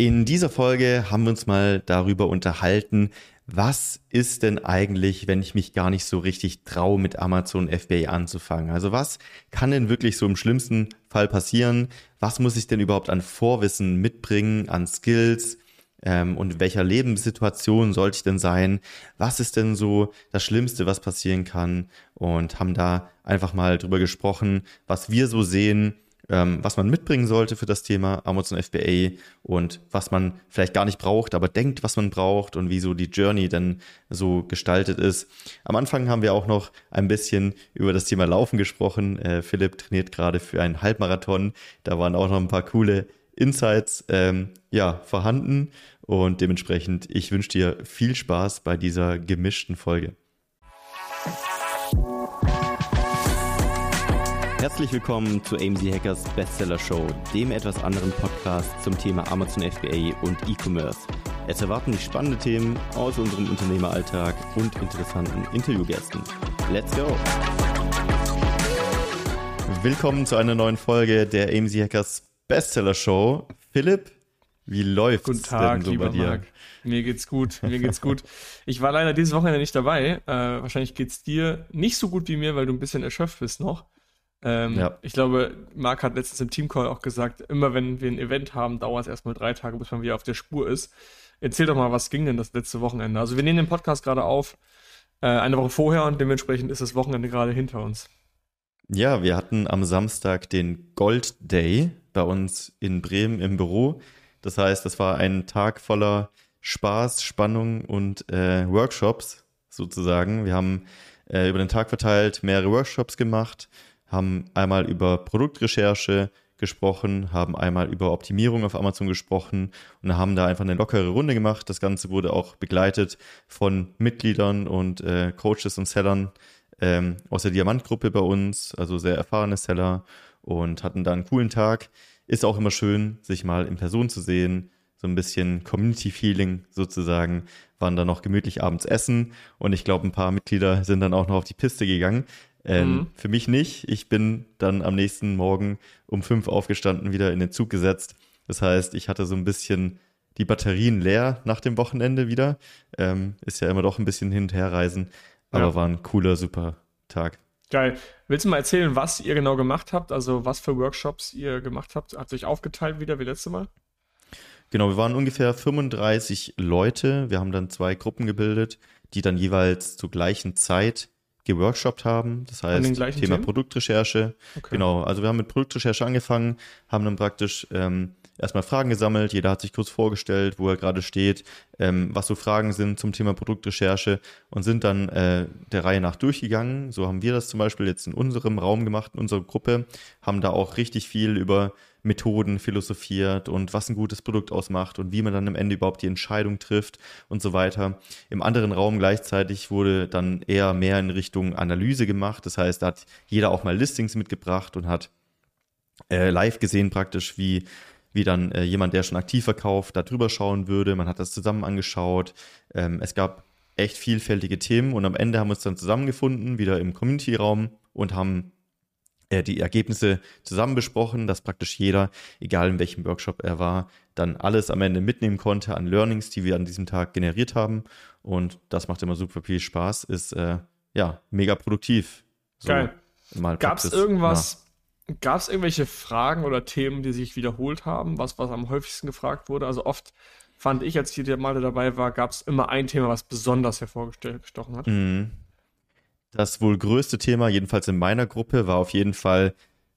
In dieser Folge haben wir uns mal darüber unterhalten, was ist denn eigentlich, wenn ich mich gar nicht so richtig traue, mit Amazon FBA anzufangen? Also was kann denn wirklich so im schlimmsten Fall passieren? Was muss ich denn überhaupt an Vorwissen mitbringen, an Skills? Ähm, und in welcher Lebenssituation sollte ich denn sein? Was ist denn so das Schlimmste, was passieren kann? Und haben da einfach mal drüber gesprochen, was wir so sehen, ähm, was man mitbringen sollte für das Thema Amazon FBA und was man vielleicht gar nicht braucht, aber denkt, was man braucht und wie so die Journey dann so gestaltet ist. Am Anfang haben wir auch noch ein bisschen über das Thema Laufen gesprochen. Äh, Philipp trainiert gerade für einen Halbmarathon. Da waren auch noch ein paar coole Insights ähm, ja, vorhanden und dementsprechend, ich wünsche dir viel Spaß bei dieser gemischten Folge. Herzlich willkommen zu AMZ Hackers Bestseller Show, dem etwas anderen Podcast zum Thema Amazon FBA und E-Commerce. Es erwarten dich spannende Themen aus unserem Unternehmeralltag und interessanten Interviewgästen. Let's go! Willkommen zu einer neuen Folge der AMZ Hackers Bestseller Show. Philipp, wie läuft's Guten Tag, denn so lieber bei dir? Marc. Mir geht's gut, mir geht's gut. Ich war leider dieses Wochenende nicht dabei. Äh, wahrscheinlich geht's dir nicht so gut wie mir, weil du ein bisschen erschöpft bist noch. Ähm, Ja. Ich glaube, Marc hat letztens im Teamcall auch gesagt, immer wenn wir ein Event haben, dauert es erstmal drei Tage, bis man wieder auf der Spur ist. Erzähl doch mal, was ging denn das letzte Wochenende? Also wir nehmen den Podcast gerade auf, äh, eine Woche vorher und dementsprechend ist das Wochenende gerade hinter uns. Ja, wir hatten am Samstag den Gold Day bei uns in Bremen im Büro. Das heißt, das war ein Tag voller Spaß, Spannung und äh, Workshops sozusagen. Wir haben äh, über den Tag verteilt mehrere Workshops gemacht, haben einmal über Produktrecherche gesprochen, haben einmal über Optimierung auf Amazon gesprochen und haben da einfach eine lockere Runde gemacht. Das Ganze wurde auch begleitet von Mitgliedern und äh, Coaches und Sellern ähm, aus der Diamantgruppe bei uns, also sehr erfahrene Seller und hatten da einen coolen Tag. Ist auch immer schön, sich mal in Person zu sehen, so ein bisschen Community-Feeling sozusagen, waren dann noch gemütlich abends essen und ich glaube, ein paar Mitglieder sind dann auch noch auf die Piste gegangen. Ähm, Mhm. Für mich nicht. Ich bin dann am nächsten Morgen um fünf aufgestanden, wieder in den Zug gesetzt. Das heißt, ich hatte so ein bisschen die Batterien leer nach dem Wochenende wieder. Ähm, ist ja immer doch ein bisschen hin und her reisen, aber Ja. war ein cooler, super Tag. Geil. Willst du mal erzählen, was ihr genau gemacht habt? Also was für Workshops ihr gemacht habt? Ihr euch aufgeteilt wieder wie letztes Mal? Genau, wir waren ungefähr 35 Leute. Wir haben dann zwei Gruppen gebildet, die dann jeweils zur gleichen Zeit geworkshopt haben. Das heißt, Thema Themen? Produktrecherche. Okay. Genau, also wir haben mit Produktrecherche angefangen, haben dann praktisch ähm, erstmal Fragen gesammelt. Jeder hat sich kurz vorgestellt, wo er gerade steht, ähm, was so Fragen sind zum Thema Produktrecherche und sind dann äh, der Reihe nach durchgegangen. So haben wir das zum Beispiel jetzt in unserem Raum gemacht, in unserer Gruppe, haben da auch richtig viel über Methoden philosophiert und was ein gutes Produkt ausmacht und wie man dann am Ende überhaupt die Entscheidung trifft und so weiter. Im anderen Raum gleichzeitig wurde dann eher mehr in Richtung Analyse gemacht. Das heißt, da hat jeder auch mal Listings mitgebracht und hat äh, live gesehen praktisch, wie, wie dann äh, jemand, der schon aktiv verkauft, da drüber schauen würde. Man hat das zusammen angeschaut. Ähm, es gab echt vielfältige Themen und am Ende haben wir uns dann zusammengefunden, wieder im Community-Raum und haben äh, die Ergebnisse zusammen besprochen, dass praktisch jeder, egal in welchem Workshop er war, dann alles am Ende mitnehmen konnte an Learnings, die wir an diesem Tag generiert haben. Und das macht immer super viel Spaß, ist äh, ja mega produktiv. So, Geil. Gab es irgendwas, gab es irgendwelche Fragen oder Themen, die sich wiederholt haben, was, was am häufigsten gefragt wurde? Also oft fand ich, als ich der Mal dabei war, gab es immer ein Thema, was besonders hervorgestochen hat. Mhm. Das wohl größte Thema, jedenfalls in meiner Gruppe, war auf jeden Fall,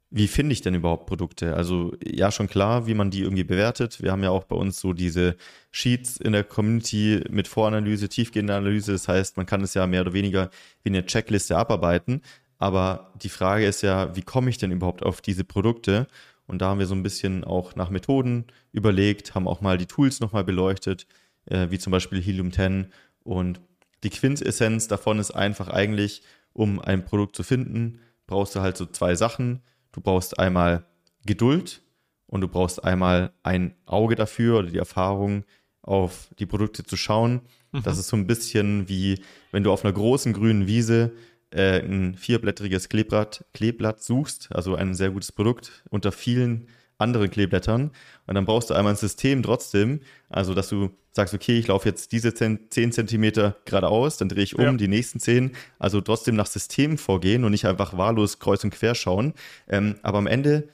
wie finde ich denn überhaupt Produkte? Also ja, schon klar, wie man die irgendwie bewertet. Wir haben ja auch bei uns so diese Sheets in der Community mit Voranalyse, tiefgehende Analyse. Das heißt, man kann es ja mehr oder weniger wie eine Checkliste abarbeiten. Aber die Frage ist ja, wie komme ich denn überhaupt auf diese Produkte? Und da haben wir so ein bisschen auch nach Methoden überlegt, haben auch mal die Tools nochmal beleuchtet, äh, wie zum Beispiel Helium 10. Und die Quintessenz davon ist einfach eigentlich, um ein Produkt zu finden, brauchst du halt so zwei Sachen. Du brauchst einmal Geduld und du brauchst einmal ein Auge dafür oder die Erfahrung, auf die Produkte zu schauen. Das ist so ein bisschen wie, wenn du auf einer großen grünen Wiese äh, ein vierblättriges Kleeblatt, Kleeblatt suchst, also ein sehr gutes Produkt unter vielen anderen Kleeblättern. Und dann brauchst du einmal ein System trotzdem, also dass du sagst, okay, ich laufe jetzt diese 10 Zentimeter geradeaus, dann drehe ich um Ja. die nächsten 10. Also trotzdem nach System vorgehen und nicht einfach wahllos kreuz und quer schauen. Ähm, aber am Ende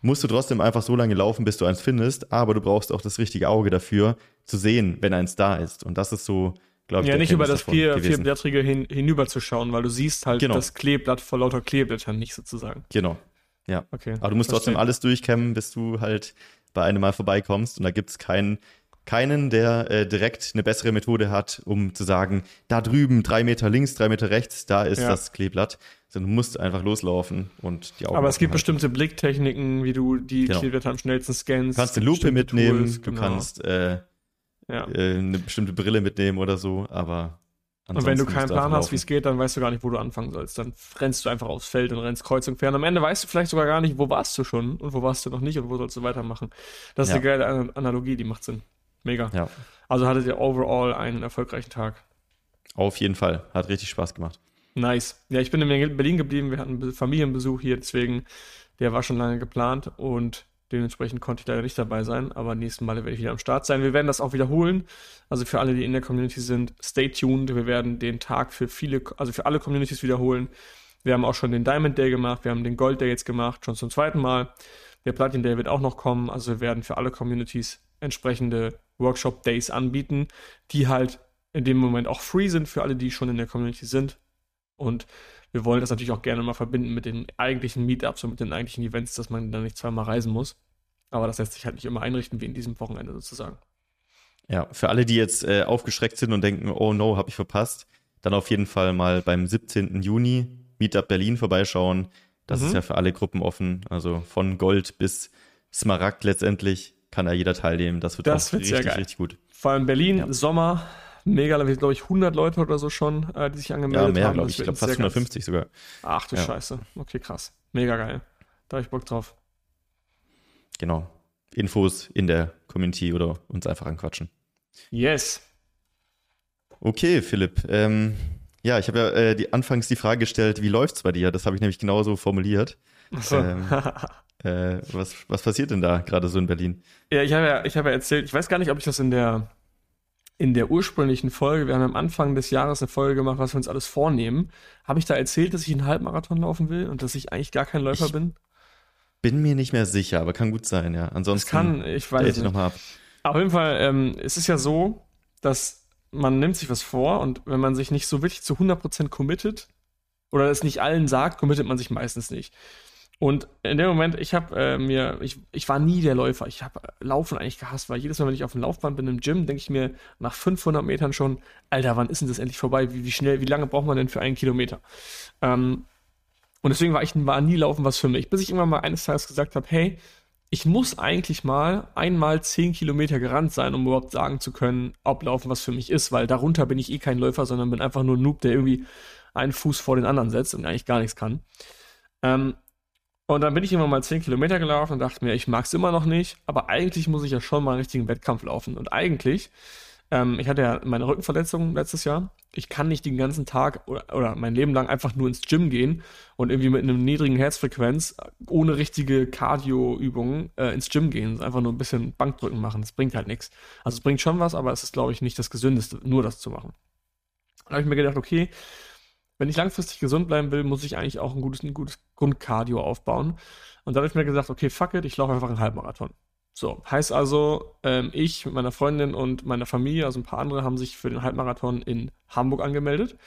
musst du trotzdem einfach so lange laufen, bis du eins findest, aber du brauchst auch das richtige Auge dafür, zu sehen, wenn eins da ist. Und das ist so, glaube ich, Ja, nicht über das vier, vierblättrige hin, hinüberzuschauen, weil du siehst halt Genau. das Kleeblatt vor lauter Kleeblättern nicht sozusagen. Genau. Ja. Okay. Aber du musst trotzdem verstehe. alles durchkämmen, bis du halt bei einem Mal vorbeikommst. Und da gibt es keinen, keinen, der äh, direkt eine bessere Methode hat, um zu sagen, da drüben, drei Meter links, drei Meter rechts, da ist Ja. das Kleeblatt. Sondern du musst einfach loslaufen und die Augen Aber es gibt halten. bestimmte Blicktechniken, wie du die Genau. Kleeblätter am schnellsten scannst. Du kannst eine Lupe mitnehmen, Tools, du genau. kannst äh, Ja. äh, eine bestimmte Brille mitnehmen oder so, aber Und wenn du ansonsten keinen Plan hast, wie es geht, dann weißt du gar nicht, wo du anfangen sollst. Dann rennst du einfach aufs Feld und rennst kreuz und quer. Und am Ende weißt du vielleicht sogar gar nicht, wo warst du schon und wo warst du noch nicht und wo sollst du weitermachen. Das ist Ja. eine geile An- Analogie, die macht Sinn. Mega. Ja, Also hattet ihr overall einen erfolgreichen Tag. auf jeden Fall. Hat richtig Spaß gemacht. Nice. Ja, ich bin in Berlin geblieben. Wir hatten Be- Familienbesuch hier, deswegen, der war schon lange geplant und dementsprechend konnte ich leider nicht dabei sein. Aber nächsten Mal werde ich wieder am Start sein. Wir werden das auch wiederholen. Also für alle, die in der Community sind, stay tuned. Wir werden den Tag für viele, also für alle Communities wiederholen. Wir haben auch schon den Diamond Day gemacht. Wir haben den Gold Day jetzt gemacht, schon zum zweiten Mal. Der Platin Day wird auch noch kommen. Also wir werden für alle Communities entsprechende Workshop Days anbieten, die halt in dem Moment auch free sind für alle, die schon in der Community sind. Und wir wollen das natürlich auch gerne mal verbinden mit den eigentlichen Meetups und mit den eigentlichen Events, dass man dann nicht zweimal reisen muss. Aber das lässt sich halt nicht immer einrichten, wie in diesem Wochenende sozusagen. Ja, für alle, die jetzt äh, aufgeschreckt sind und denken, oh no, habe ich verpasst, dann auf jeden Fall mal beim 17. Juni Meetup Berlin vorbeischauen. Das Mhm. ist ja für alle Gruppen offen, also von Gold bis Smaragd letztendlich kann da jeder teilnehmen. Das wird Das auch richtig, richtig gut. Vor allem Berlin, Ja. Sommer, mega, da sind, glaube ich, 100 Leute oder so schon, äh, die sich Ja, angemeldet mehr, haben. glaube Das ich. Ich wird glaube fast sehr geil- 150 sogar. Ach du Ja. Scheiße. Okay, krass. Mega geil. Da habe ich Bock drauf. Genau. Infos in der Community oder uns einfach anquatschen. Yes. Okay, Philipp. Ähm, ja, ich habe ja äh, die, anfangs die Frage gestellt, wie läuft's bei dir? Das habe ich nämlich genauso formuliert. Achso. Ähm. Äh, was, was passiert denn da gerade so in Berlin? Ja, ich habe ja, ich habe ja erzählt, ich weiß gar nicht, ob ich das in der, in der ursprünglichen Folge, wir haben am Anfang des Jahres eine Folge gemacht, was wir uns alles vornehmen. Habe ich da erzählt, dass ich einen Halbmarathon laufen will und dass ich eigentlich gar kein Läufer Ich bin? Bin mir nicht mehr sicher, aber kann gut sein, ja. Ansonsten kann, ich weiß es ich nicht. nochmal ab. Auf jeden Fall, ähm, es ist ja so, dass man nimmt sich was vor und wenn man sich nicht so wirklich zu 100% committet oder es nicht allen sagt, committet man sich meistens nicht. Und in dem Moment, ich habe äh, mir, ich, ich war nie der Läufer. Ich habe Laufen eigentlich gehasst, weil jedes Mal, wenn ich auf dem Laufband bin im Gym, denke ich mir nach 500 Metern schon, Alter, wann ist denn das endlich vorbei? Wie, wie schnell, wie lange braucht man denn für einen Kilometer? Ähm, und deswegen war ich war nie Laufen was für mich, bis ich irgendwann mal eines Tages gesagt habe, hey, ich muss eigentlich mal einmal 10 Kilometer gerannt sein, um überhaupt sagen zu können, ob Laufen was für mich ist, weil darunter bin ich eh kein Läufer, sondern bin einfach nur ein Noob, der irgendwie einen Fuß vor den anderen setzt und eigentlich gar nichts kann. Ähm, und dann bin ich immer mal 10 Kilometer gelaufen und dachte mir, ich mag es immer noch nicht, aber eigentlich muss ich ja schon mal einen richtigen Wettkampf laufen. Und eigentlich, ähm, ich hatte ja meine Rückenverletzung letztes Jahr. Ich kann nicht den ganzen Tag oder, oder mein Leben lang einfach nur ins Gym gehen und irgendwie mit einer niedrigen Herzfrequenz ohne richtige Cardio-Übungen äh, ins Gym gehen. Einfach nur ein bisschen Bankdrücken machen. Das bringt halt nichts. Also es bringt schon was, aber es ist, glaube ich, nicht das Gesündeste, nur das zu machen. Da habe ich mir gedacht, okay, wenn ich langfristig gesund bleiben will, muss ich eigentlich auch ein gutes, ein gutes Grundcardio aufbauen. Und dann habe ich mir gesagt, okay, fuck it, ich laufe einfach einen Halbmarathon. So, heißt also, ähm, ich mit meiner Freundin und meiner Familie, also ein paar andere, haben sich für den Halbmarathon in Hamburg angemeldet.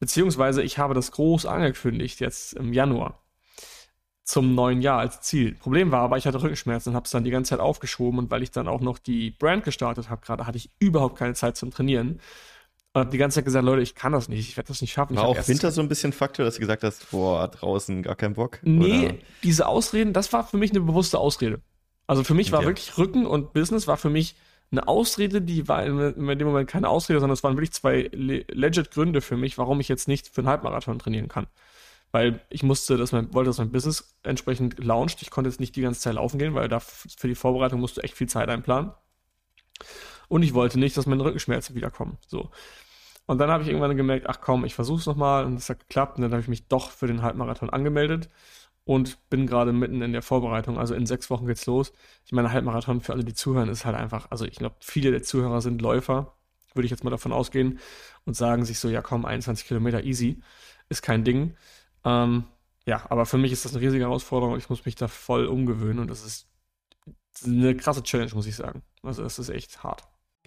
Beziehungsweise ich habe das groß angekündigt, jetzt im Januar, zum neuen Jahr als Ziel. Problem war aber, ich hatte Rückenschmerzen und habe es dann die ganze Zeit aufgeschoben und weil ich dann auch noch die Brand gestartet habe, gerade hatte ich überhaupt keine Zeit zum Trainieren. Und habe die ganze Zeit gesagt, Leute, ich kann das nicht, ich werde das nicht schaffen. War auch Winter so ein bisschen Faktor, dass du gesagt hast, boah, draußen gar keinen Bock? Nee, Oder? diese Ausreden, das war für mich eine bewusste Ausrede. Also für mich war Okay. wirklich Rücken und Business war für mich eine Ausrede, die war in, in dem Moment keine Ausrede, sondern es waren wirklich zwei le legit Gründe für mich, warum ich jetzt nicht für einen Halbmarathon trainieren kann. Weil ich musste, dass mein, wollte, dass mein Business entsprechend launcht. Ich konnte jetzt nicht die ganze Zeit laufen gehen, weil da für die Vorbereitung musst du echt viel Zeit einplanen. Und ich wollte nicht, dass meine Rückenschmerzen wiederkommen. So. Und dann habe ich irgendwann gemerkt, ach komm, ich versuche es nochmal und es hat geklappt. Und dann habe ich mich doch für den Halbmarathon angemeldet. und bin gerade mitten in der Vorbereitung. Also in sechs Wochen geht's los. Ich meine, Halbmarathon für alle, die zuhören, ist halt einfach, also ich glaube, viele der Zuhörer sind Läufer, würde ich jetzt mal davon ausgehen, und sagen sich so, ja komm, 21 Kilometer easy, ist kein Ding. Ähm, ja, aber für mich ist das eine riesige Herausforderung und ich muss mich da voll umgewöhnen und das ist eine krasse Challenge, muss ich sagen. Also es ist echt hart.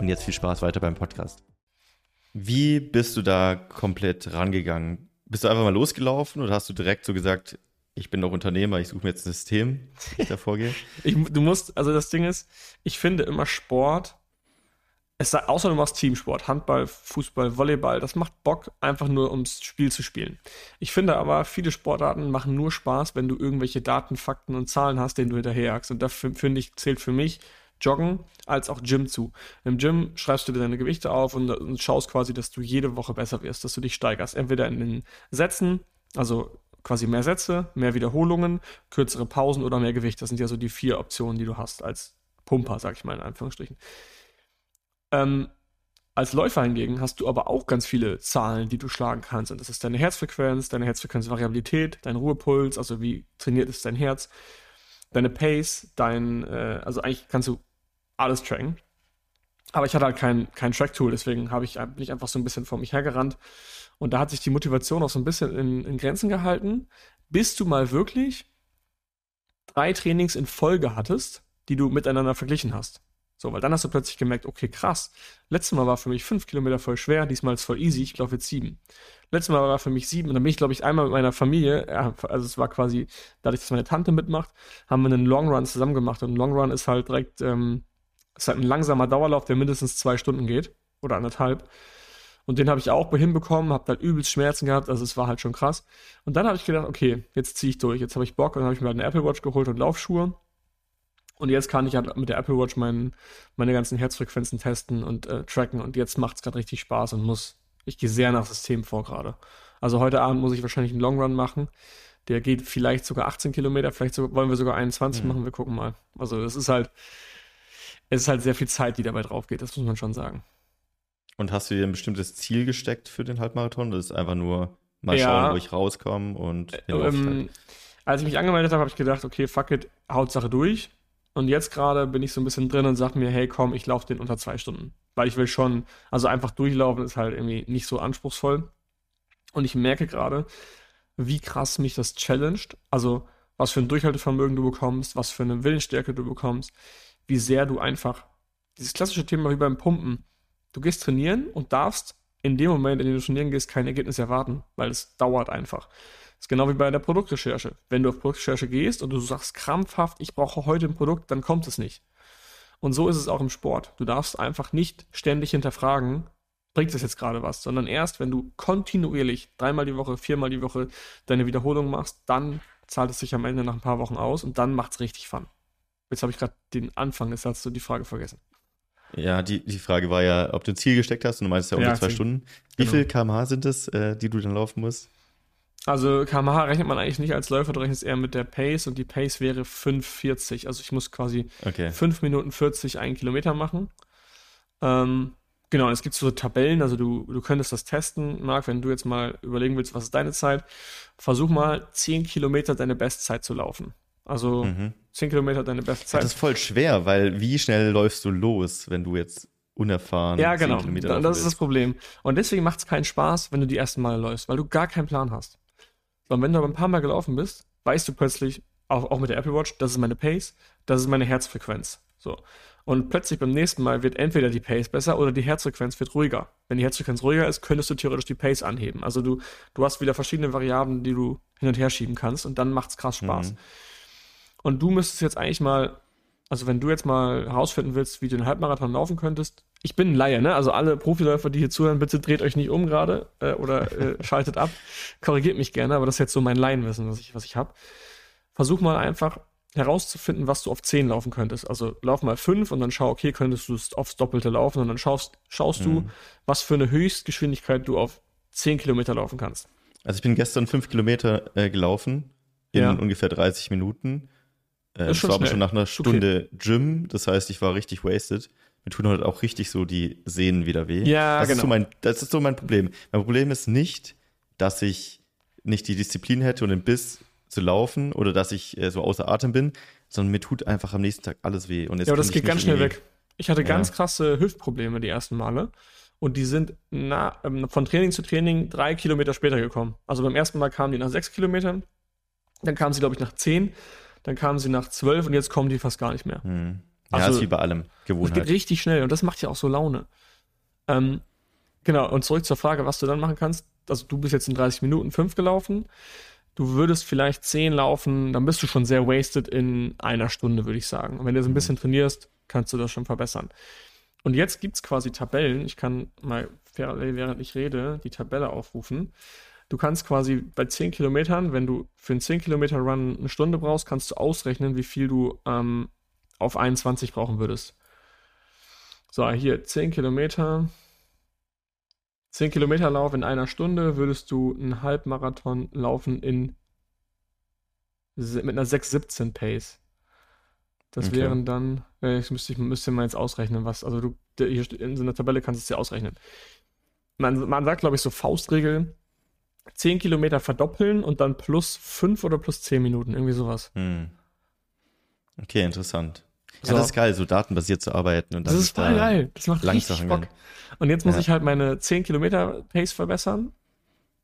Und jetzt viel Spaß weiter beim Podcast. Wie bist du da komplett rangegangen? Bist du einfach mal losgelaufen oder hast du direkt so gesagt, ich bin doch Unternehmer, ich suche mir jetzt ein System, wie ich da vorgehe? ich, du musst, also das Ding ist, ich finde immer Sport, es sei, außer du machst Teamsport, Handball, Fußball, Volleyball, das macht Bock, einfach nur ums Spiel zu spielen. Ich finde aber, viele Sportarten machen nur Spaß, wenn du irgendwelche Daten, Fakten und Zahlen hast, denen du hinterherjagst. Und dafür, finde ich, zählt für mich Joggen als auch Gym zu. Im Gym schreibst du dir deine Gewichte auf und, und schaust quasi, dass du jede Woche besser wirst, dass du dich steigerst. Entweder in den Sätzen, also quasi mehr Sätze, mehr Wiederholungen, kürzere Pausen oder mehr Gewicht. Das sind ja so die vier Optionen, die du hast als Pumper, sag ich mal in Anführungsstrichen. Ähm, als Läufer hingegen hast du aber auch ganz viele Zahlen, die du schlagen kannst. Und das ist deine Herzfrequenz, deine Herzfrequenzvariabilität, dein Ruhepuls, also wie trainiert ist dein Herz, deine Pace, dein, äh, also eigentlich kannst du alles tracken. Aber ich hatte halt kein, kein Track-Tool, deswegen ich, bin ich einfach so ein bisschen vor mich hergerannt. Und da hat sich die Motivation auch so ein bisschen in, in Grenzen gehalten, bis du mal wirklich drei Trainings in Folge hattest, die du miteinander verglichen hast. So, weil dann hast du plötzlich gemerkt, okay, krass. Letztes Mal war für mich fünf Kilometer voll schwer, diesmal ist voll easy, ich laufe jetzt sieben. Letztes Mal war für mich sieben und dann bin ich, glaube ich, einmal mit meiner Familie, also es war quasi, dadurch, dass meine Tante mitmacht, haben wir einen Long Run zusammen gemacht und ein Long Run ist halt direkt, ähm, ist halt ein langsamer Dauerlauf, der mindestens zwei Stunden geht oder anderthalb. Und den habe ich auch hinbekommen, habe halt übelst Schmerzen gehabt, also es war halt schon krass. Und dann habe ich gedacht, okay, jetzt ziehe ich durch, jetzt habe ich Bock und dann habe ich mir halt eine Apple Watch geholt und Laufschuhe. Und jetzt kann ich halt mit der Apple Watch mein, meine ganzen Herzfrequenzen testen und äh, tracken und jetzt macht es gerade richtig Spaß und muss, ich gehe sehr nach System vor gerade. Also heute Abend muss ich wahrscheinlich einen Long Run machen. Der geht vielleicht sogar 18 Kilometer, vielleicht so, wollen wir sogar 21 mhm. machen, wir gucken mal. Also das ist halt, es ist halt sehr viel Zeit, die dabei drauf geht, das muss man schon sagen. Und hast du dir ein bestimmtes Ziel gesteckt für den Halbmarathon? Das ist einfach nur mal ja, schauen, wo ich rauskomme und äh, ähm, Als ich mich angemeldet habe, habe ich gedacht, okay, fuck it, Hauptsache durch. Und jetzt gerade bin ich so ein bisschen drin und sage mir, hey komm, ich laufe den unter zwei Stunden. Weil ich will schon, also einfach durchlaufen ist halt irgendwie nicht so anspruchsvoll. Und ich merke gerade, wie krass mich das challenged. Also was für ein Durchhaltevermögen du bekommst, was für eine Willensstärke du bekommst wie sehr du einfach, dieses klassische Thema wie beim Pumpen, du gehst trainieren und darfst in dem Moment, in dem du trainieren gehst, kein Ergebnis erwarten, weil es dauert einfach. Das ist genau wie bei der Produktrecherche. Wenn du auf Produktrecherche gehst und du sagst krampfhaft, ich brauche heute ein Produkt, dann kommt es nicht. Und so ist es auch im Sport. Du darfst einfach nicht ständig hinterfragen, bringt es jetzt gerade was, sondern erst, wenn du kontinuierlich dreimal die Woche, viermal die Woche deine Wiederholung machst, dann zahlt es sich am Ende nach ein paar Wochen aus und dann macht es richtig Fun. Jetzt habe ich gerade den Anfang des Satzes und die Frage vergessen. Ja, die, die Frage war ja, ob du ein Ziel gesteckt hast und du meinst ja unter ja, zwei Stunden. Wie genau. viel kmh sind es, äh, die du dann laufen musst? Also kmh rechnet man eigentlich nicht als Läufer, du rechnest eher mit der Pace und die Pace wäre 5,40. Also ich muss quasi Okay. 5 Minuten 40 einen Kilometer machen. Ähm, genau, es gibt so Tabellen, also du, du könntest das testen, Marc, wenn du jetzt mal überlegen willst, was ist deine Zeit, versuch mal 10 Kilometer deine Bestzeit zu laufen. Also Mhm. 10 Kilometer deine Ja, Bestzeit. das ist voll schwer, weil wie schnell läufst du los, wenn du jetzt unerfahren Ja, 10 genau. Kilometer Das ist das? Problem. Und deswegen macht es keinen Spaß, wenn du die ersten Male läufst, weil du gar keinen Plan hast. So, und wenn du aber ein paar Mal gelaufen bist, weißt du plötzlich, auch, auch mit der Apple Watch, das ist meine Pace, das ist meine Herzfrequenz. So. Und plötzlich beim nächsten Mal wird entweder die Pace besser oder die Herzfrequenz wird ruhiger. Wenn die Herzfrequenz ruhiger ist, könntest du theoretisch die Pace anheben. Also du, du hast wieder verschiedene Variablen, die du hin und her schieben kannst und dann macht's krass Spaß. Mhm. Und du müsstest jetzt eigentlich mal, also wenn du jetzt mal herausfinden willst, wie du den Halbmarathon laufen könntest, ich bin ein Laie, ne? Also alle Profiläufer, die hier zuhören, bitte dreht euch nicht um gerade äh, oder äh, schaltet ab. Korrigiert mich gerne, aber das ist jetzt so mein Laienwissen, was ich, was ich habe. Versuch mal einfach herauszufinden, was du auf 10 laufen könntest. Also lauf mal 5 und dann schau, okay, könntest du es aufs Doppelte laufen und dann schaust, schaust du, Mhm. was für eine Höchstgeschwindigkeit du auf 10 Kilometer laufen kannst. Also ich bin gestern fünf Kilometer äh, gelaufen in Ja. ungefähr 30 Minuten. Äh, schon war aber schon nach einer Ist okay. Stunde Gym. Das heißt, ich war richtig wasted. Mir tun heute auch richtig so die Sehnen wieder weh. Ja, das Ist so genau. mein, das ist so mein Problem. Mein Problem ist nicht, dass ich nicht die Disziplin hätte und den Biss zu laufen oder dass ich äh, so außer Atem bin, sondern mir tut einfach am nächsten Tag alles weh. Und jetzt Ja, aber das ich geht ganz schnell weg. Ich hatte Ja. ganz krasse Hüftprobleme die ersten Male. Und die sind na, ähm, von Training zu Training drei Kilometer später gekommen. Also beim ersten Mal kamen die nach sechs Kilometern. Dann kamen sie, glaube ich, nach zehn. Dann kamen sie nach zwölf und jetzt kommen die fast gar nicht mehr. Hm. Ja, Also, ist wie bei allem. Das geht Gewohnheit. richtig schnell und das macht ja auch so Laune. Ähm, genau, und zurück zur Frage, was du dann machen kannst. Also du bist jetzt in 30 Minuten fünf gelaufen. Du würdest vielleicht 10 laufen, dann bist du schon sehr wasted in einer Stunde, würde ich sagen. Und wenn du so ein bisschen trainierst, kannst du das schon verbessern. Und jetzt gibt es quasi Tabellen. Ich kann mal, während ich rede, die Tabelle aufrufen. Du kannst quasi bei 10 Kilometern, wenn du für einen 10 Kilometer Run eine Stunde brauchst, kannst du ausrechnen, wie viel du ähm, auf 21 brauchen würdest. So, hier 10 Kilometer. 10 Kilometer Lauf in einer Stunde würdest du einen Halbmarathon laufen in mit einer 6,17 Pace. Das Okay. wären dann, äh, ich müsste, ich müsste mal jetzt ausrechnen, was, also du, in so einer Tabelle kannst du es ja ausrechnen. Man, man sagt, glaube ich, so Faustregel, 10 Kilometer verdoppeln und dann plus 5 oder plus 10 Minuten, irgendwie sowas. Hm. Okay, interessant. So. Ja, das ist geil, so datenbasiert zu arbeiten. Und Das ist voll da geil. Das macht richtig Bock. hangeln. Und jetzt muss Ja. ich halt meine 10 Kilometer Pace verbessern.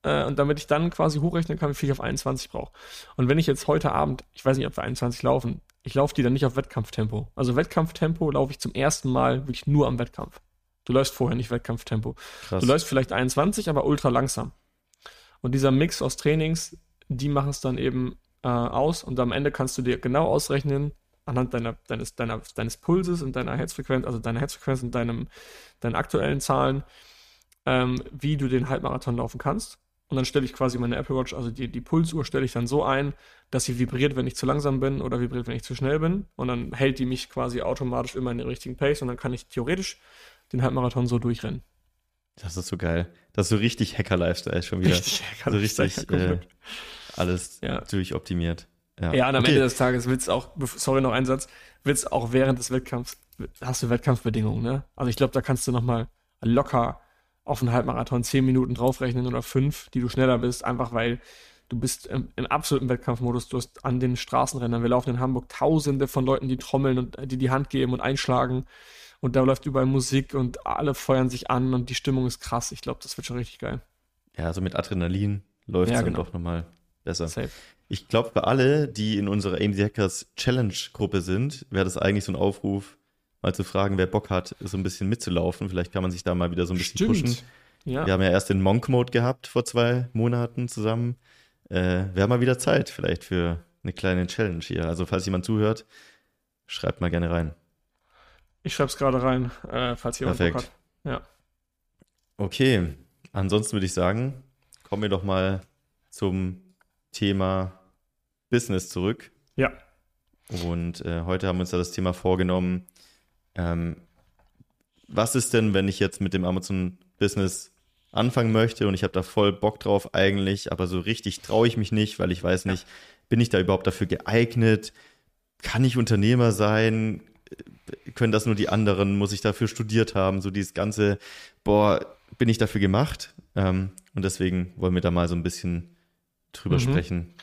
Äh, und damit ich dann quasi hochrechnen kann, wie viel ich auf 21 brauche. Und wenn ich jetzt heute Abend, ich weiß nicht, ob wir 21 laufen, ich laufe die dann nicht auf Wettkampftempo. Also Wettkampftempo laufe ich zum ersten Mal wirklich nur am Wettkampf. Du läufst vorher nicht Wettkampftempo. Krass. Du läufst vielleicht 21, aber ultra langsam. Und dieser Mix aus Trainings, die machen es dann eben äh, aus und am Ende kannst du dir genau ausrechnen, anhand deiner, deines, deiner, deines Pulses und deiner Herzfrequenz, also deiner Herzfrequenz und deinem, deinen aktuellen Zahlen, ähm, wie du den Halbmarathon laufen kannst. Und dann stelle ich quasi meine Apple Watch, also die, die Pulsuhr stelle ich dann so ein, dass sie vibriert, wenn ich zu langsam bin oder vibriert, wenn ich zu schnell bin. Und dann hält die mich quasi automatisch immer in den richtigen Pace und dann kann ich theoretisch den Halbmarathon so durchrennen. Das ist so geil. Das ist so richtig Hacker-Lifestyle schon wieder. Richtig, so richtig äh, alles Ja. durchoptimiert. Ja, Ja, und am okay. Ende des Tages willst auch, bef- sorry, noch ein Satz, willst auch während des Wettkampfs, hast du Wettkampfbedingungen, ne? Also ich glaube, da kannst du nochmal locker auf einen Halbmarathon zehn Minuten draufrechnen oder fünf, die du schneller bist, einfach weil du bist im, im absoluten Wettkampfmodus, du hast an den Straßenrändern, wir laufen in Hamburg tausende von Leuten, die trommeln und äh, die die Hand geben und einschlagen und da läuft überall Musik und alle feuern sich an und die Stimmung ist krass. Ich glaube, das wird schon richtig geil. Ja, so mit Adrenalin läuft es Ja, dann genau. doch nochmal besser. Safe. Ich glaube, für alle, die in unserer AMD Hackers Challenge-Gruppe sind, wäre das eigentlich so ein Aufruf, mal zu fragen, wer Bock hat, so ein bisschen mitzulaufen. Vielleicht kann man sich da mal wieder so ein bisschen pushen. Ja. Wir haben ja erst den Monk-Mode gehabt vor zwei Monaten zusammen. Äh, Wäre mal wieder Zeit vielleicht für eine kleine Challenge hier. Also falls jemand zuhört, schreibt mal gerne rein. Ich schreibe es gerade rein, äh, falls jemand Bock Perfekt. hat. Ja. Okay, ansonsten würde ich sagen, kommen wir doch mal zum Thema Business zurück. Ja. Und äh, heute haben wir uns da das Thema vorgenommen. Ähm, was ist denn, wenn ich jetzt mit dem Amazon Business anfangen möchte und ich habe da voll Bock drauf eigentlich, aber so richtig traue ich mich nicht, weil ich weiß nicht, bin ich da überhaupt dafür geeignet? Kann ich Unternehmer sein? Können das nur die anderen? Muss ich dafür studiert haben? So dieses ganze, boah, bin ich dafür gemacht? Ähm, und deswegen wollen wir da mal so ein bisschen drüber mhm. sprechen.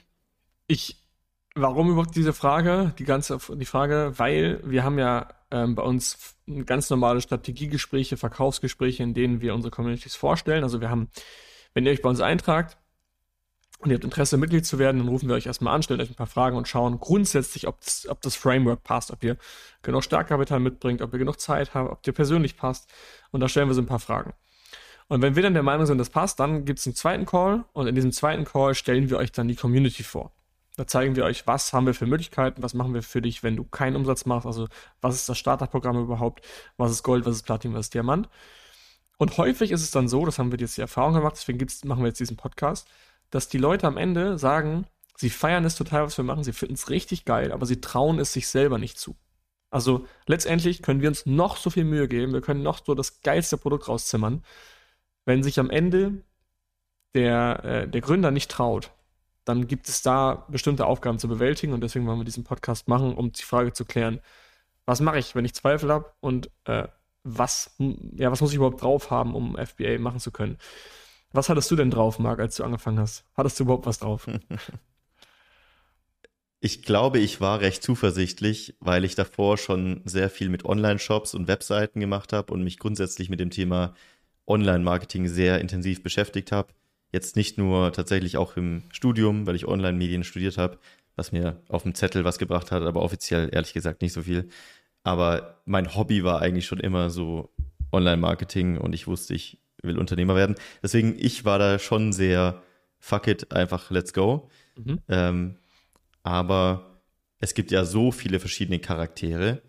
Ich, warum überhaupt diese Frage? Die ganze, die Frage, weil wir haben ja ähm, bei uns ganz normale Strategiegespräche, Verkaufsgespräche, in denen wir unsere Communities vorstellen. Also wir haben, wenn ihr euch bei uns eintragt und ihr habt Interesse, Mitglied zu werden, dann rufen wir euch erstmal an, stellen euch ein paar Fragen und schauen grundsätzlich, ob das, ob das Framework passt, ob ihr genug Startkapital mitbringt, ob ihr genug Zeit habt, ob ihr persönlich passt. Und da stellen wir so ein paar Fragen. Und wenn wir dann der Meinung sind, das passt, dann gibt es einen zweiten Call und in diesem zweiten Call stellen wir euch dann die Community vor. Da zeigen wir euch, was haben wir für Möglichkeiten, was machen wir für dich, wenn du keinen Umsatz machst, also was ist das Starterprogramm überhaupt, was ist Gold, was ist Platin, was ist Diamant. Und häufig ist es dann so, das haben wir jetzt die Erfahrung gemacht, deswegen gibt's, machen wir jetzt diesen Podcast, dass die Leute am Ende sagen, sie feiern es total, was wir machen, sie finden es richtig geil, aber sie trauen es sich selber nicht zu. Also letztendlich können wir uns noch so viel Mühe geben, wir können noch so das geilste Produkt rauszimmern. Wenn sich am Ende der, äh, der Gründer nicht traut, dann gibt es da bestimmte Aufgaben zu bewältigen und deswegen wollen wir diesen Podcast machen, um die Frage zu klären, was mache ich, wenn ich Zweifel habe und äh, was, ja, was muss ich überhaupt drauf haben, um FBA machen zu können. Was hattest du denn drauf, Marc, als du angefangen hast? Hattest du überhaupt was drauf? Ich glaube, ich war recht zuversichtlich, weil ich davor schon sehr viel mit Online-Shops und Webseiten gemacht habe und mich grundsätzlich mit dem Thema Online-Marketing sehr intensiv beschäftigt habe. Jetzt nicht nur tatsächlich auch im Studium, weil ich Online-Medien studiert habe, was mir auf dem Zettel was gebracht hat, aber offiziell ehrlich gesagt nicht so viel. Aber mein Hobby war eigentlich schon immer so Online-Marketing und ich wusste, ich will Unternehmer werden. Deswegen, ich war da schon sehr fuck it, einfach let's go. Mhm. Ähm, aber es gibt ja so viele verschiedene Charaktere,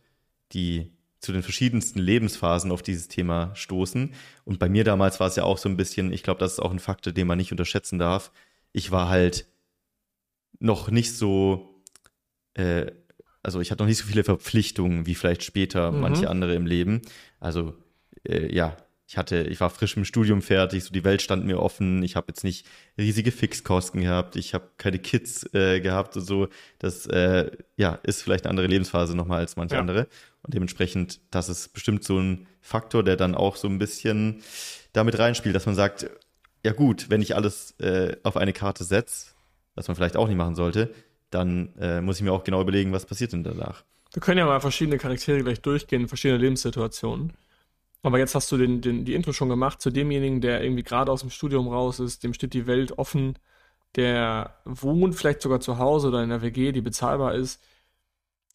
die zu den verschiedensten Lebensphasen auf dieses Thema stoßen. Und bei mir damals war es ja auch so ein bisschen, ich glaube, das ist auch ein Faktor, den man nicht unterschätzen darf. Ich war halt noch nicht so, äh, also ich hatte noch nicht so viele Verpflichtungen wie vielleicht später mhm. manche andere im Leben. Also äh, ja, ich hatte, ich war frisch im Studium fertig, so die Welt stand mir offen. Ich habe jetzt nicht riesige Fixkosten gehabt, ich habe keine Kids äh, gehabt und so. Das äh, ja ist vielleicht eine andere Lebensphase nochmal als manche ja. andere. Und dementsprechend, das ist bestimmt so ein Faktor, der dann auch so ein bisschen damit reinspielt, dass man sagt, ja gut, wenn ich alles äh, auf eine Karte setze, was man vielleicht auch nicht machen sollte, dann äh, muss ich mir auch genau überlegen, was passiert denn danach. Wir können ja mal verschiedene Charaktere gleich durchgehen, verschiedene Lebenssituationen. Aber jetzt hast du den, den, die Intro schon gemacht zu demjenigen, der irgendwie gerade aus dem Studium raus ist, dem steht die Welt offen, der wohnt vielleicht sogar zu Hause oder in der WG, die bezahlbar ist.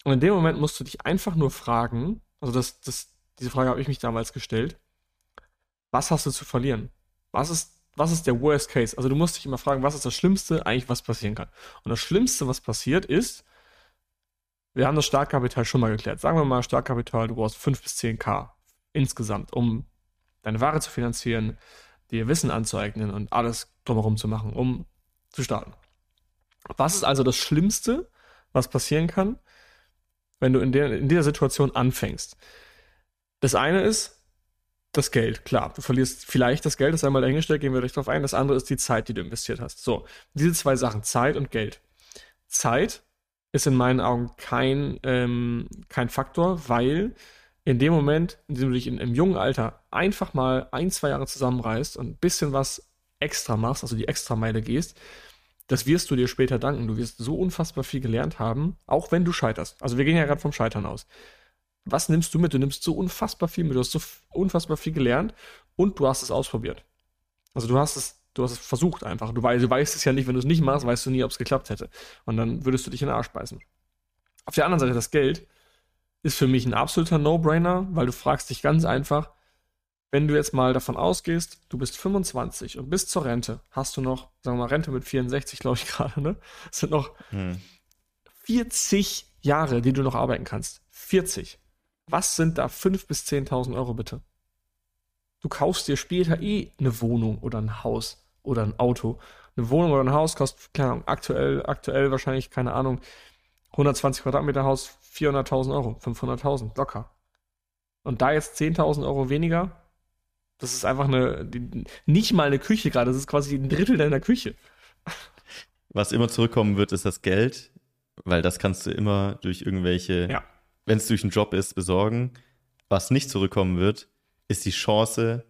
Und in dem Moment musst du dich einfach nur fragen, also das, das, diese Frage habe ich mich damals gestellt, was hast du zu verlieren? Was ist, was ist der Worst Case? Also du musst dich immer fragen, was ist das Schlimmste eigentlich, was passieren kann? Und das Schlimmste, was passiert, ist, wir haben das Startkapital schon mal geklärt. Sagen wir mal, Startkapital, du brauchst 5 bis 10k insgesamt, um deine Ware zu finanzieren, dir Wissen anzueignen und alles drumherum zu machen, um zu starten. Was ist also das Schlimmste, was passieren kann, wenn du in, der, in dieser Situation anfängst? Das eine ist das Geld, klar. Du verlierst vielleicht das Geld, das einmal dahingestellt, gehen wir gleich drauf ein. Das andere ist die Zeit, die du investiert hast. So, diese zwei Sachen, Zeit und Geld. Zeit ist in meinen Augen kein, ähm, kein Faktor, weil in dem Moment, in dem du dich in, im jungen Alter einfach mal ein, zwei Jahre zusammenreißt und ein bisschen was extra machst, also die Extrameile gehst, das wirst du dir später danken. Du wirst so unfassbar viel gelernt haben, auch wenn du scheiterst. Also wir gehen ja gerade vom Scheitern aus. Was nimmst du mit? Du nimmst so unfassbar viel mit. Du hast so unfassbar viel gelernt und du hast es ausprobiert. Also du hast es, du hast es versucht einfach. Du, weißt, du weißt es ja nicht, wenn du es nicht machst, weißt du nie, ob es geklappt hätte. Und dann würdest du dich in den Arsch beißen. Auf der anderen Seite das Geld ist für mich ein absoluter No-Brainer, weil du fragst dich ganz einfach, wenn du jetzt mal davon ausgehst, du bist 25 und bis zur Rente hast du noch, sagen wir mal, Rente mit 64, glaube ich gerade, ne? Das sind noch hm. 40 Jahre, die du noch arbeiten kannst. 40. Was sind da 5.000 bis 10.000 Euro bitte? Du kaufst dir später eh eine Wohnung oder ein Haus oder ein Auto. Eine Wohnung oder ein Haus kostet, keine Ahnung, aktuell, aktuell wahrscheinlich, keine Ahnung, 120 Quadratmeter Haus 400.000 Euro, 500.000, locker. Und da jetzt 10.000 Euro weniger, Das ist einfach eine, die, nicht mal eine Küche gerade, das ist quasi ein Drittel deiner Küche. Was immer zurückkommen wird, ist das Geld, weil das kannst du immer durch irgendwelche, Ja. wenn es durch einen Job ist, besorgen. Was nicht zurückkommen wird, ist die Chance,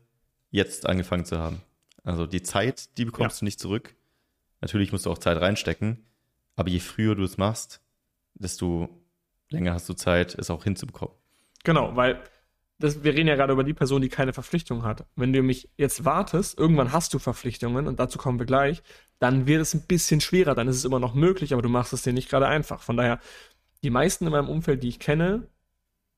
jetzt angefangen zu haben. Also die Zeit, die bekommst du nicht zurück. Natürlich musst du auch Zeit reinstecken, aber je früher du es machst, desto länger hast du Zeit, es auch hinzubekommen. Genau, weil das, wir reden ja gerade über die Person, die keine Verpflichtung hat. Wenn du mich jetzt wartest, irgendwann hast du Verpflichtungen und dazu kommen wir gleich, dann wird es ein bisschen schwerer, dann ist es immer noch möglich, aber du machst es dir nicht gerade einfach. Von daher, die meisten in meinem Umfeld, die ich kenne,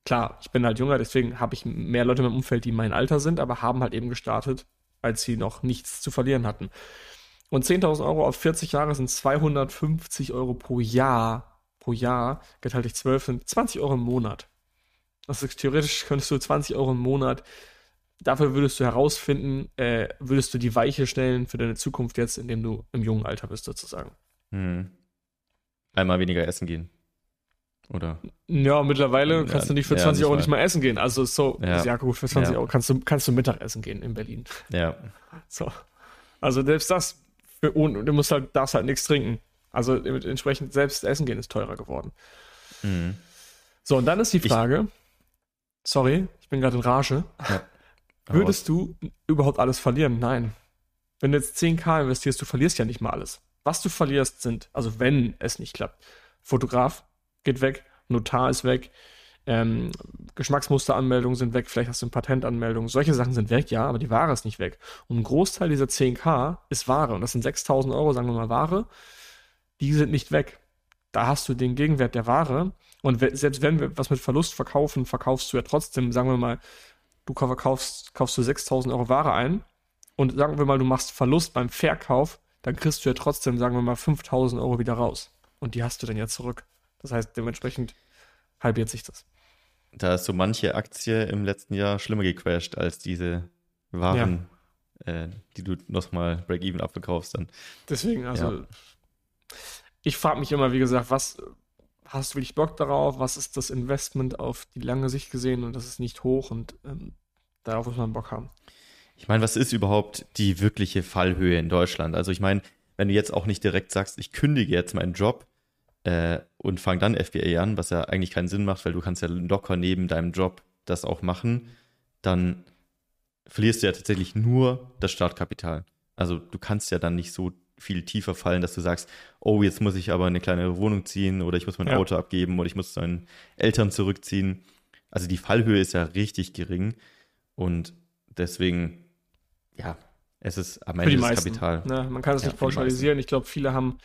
klar, ich bin halt jünger, deswegen habe ich mehr Leute in meinem Umfeld, die mein Alter sind, aber haben halt eben gestartet, als sie noch nichts zu verlieren hatten. Und 10.000 Euro auf 40 Jahre sind 250 Euro pro Jahr. Pro Jahr, geteilt durch 12 sind 20 Euro im Monat. Also theoretisch könntest du 20 Euro im Monat, dafür würdest du herausfinden, äh, würdest du die Weiche stellen für deine Zukunft jetzt, indem du im jungen Alter bist, sozusagen. Hm. Einmal weniger essen gehen. Oder? Ja, mittlerweile Ja, kannst du nicht für ja, 20 nicht Euro mal. nicht mal essen gehen. Also so, ja, Ja. gut, für 20 Ja. Euro kannst du, kannst du Mittagessen gehen in Berlin. Ja. So. Also selbst das, für, und du musst halt, darfst halt nichts trinken. Also entsprechend selbst Essen gehen ist teurer geworden. Hm. So, und dann ist die Ich- Frage, sorry, ich bin gerade in Rage, würdest du überhaupt alles verlieren? Nein. Wenn du jetzt 10k investierst, du verlierst ja nicht mal alles. Was du verlierst sind, also wenn es nicht klappt, Fotograf geht weg, Notar ist weg, ähm, Geschmacksmusteranmeldungen sind weg, vielleicht hast du eine Patentanmeldung, solche Sachen sind weg, ja, aber die Ware ist nicht weg. Und ein Großteil dieser 10k ist Ware und das sind 6000 Euro, sagen wir mal, Ware, die sind nicht weg. Da hast du den Gegenwert der Ware und selbst wenn wir was mit Verlust verkaufen, verkaufst du ja trotzdem, sagen wir mal, du verkaufst, kaufst du 6000 Euro Ware ein und sagen wir mal, du machst Verlust beim Verkauf, dann kriegst du ja trotzdem, sagen wir mal, 5000 Euro wieder raus. Und die hast du dann ja zurück. Das heißt, dementsprechend halbiert sich das. Da ist so manche Aktie im letzten Jahr schlimmer gecrashed als diese Waren, äh, die du nochmal Break-Even abverkaufst dann. Deswegen, also, Ja. Ich frage mich immer, wie gesagt, was hast du wirklich Bock darauf? Was ist das Investment auf die lange Sicht gesehen? Und das ist nicht hoch und ähm, darauf muss man Bock haben. Ich meine, was ist überhaupt die wirkliche Fallhöhe in Deutschland? Also ich meine, wenn du jetzt auch nicht direkt sagst, ich kündige jetzt meinen Job äh, und fange dann FBA an, was ja eigentlich keinen Sinn macht, weil du kannst ja locker neben deinem Job das auch machen, dann verlierst du ja tatsächlich nur das Startkapital. Also du kannst ja dann nicht so viel tiefer fallen, dass du sagst, oh, jetzt muss ich aber eine kleine Wohnung ziehen oder ich muss mein Ja. Auto abgeben oder ich muss zu meinen Eltern zurückziehen. Also die Fallhöhe ist ja richtig gering und deswegen, ja, es ist am Ende das meisten. Kapital. Ne? Man kann es Ja, nicht pauschalisieren. Ich glaube, viele haben,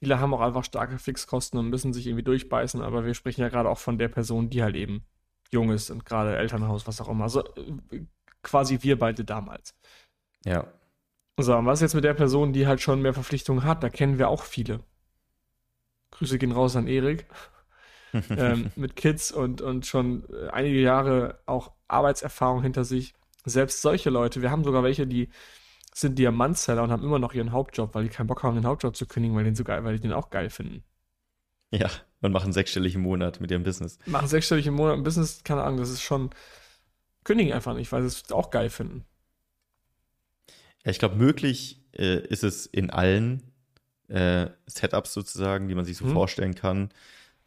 viele haben auch einfach starke Fixkosten und müssen sich irgendwie durchbeißen. Aber wir sprechen ja gerade auch von der Person, die halt eben jung ist und gerade Elternhaus, was auch immer. Also quasi wir beide damals. Ja, So, und was jetzt mit der Person, die halt schon mehr Verpflichtungen hat? Da kennen wir auch viele. Grüße gehen raus an Erik. ähm, mit Kids und, und schon äh, einige Jahre auch Arbeitserfahrung hinter sich. Selbst solche Leute, wir haben sogar welche, die sind Diamantseller und haben immer noch ihren Hauptjob, weil die keinen Bock haben, den Hauptjob zu kündigen, weil die den so geil, weil die den auch geil finden. ja, und machen sechsstellig im Monat mit ihrem Business. Machen sechsstellig im Monat ein Business, keine Ahnung, das ist schon, kündigen einfach nicht, weil sie es auch geil finden. Ja, ich glaube, möglich äh, ist es in allen äh, Setups sozusagen, die man sich so Mhm. vorstellen kann.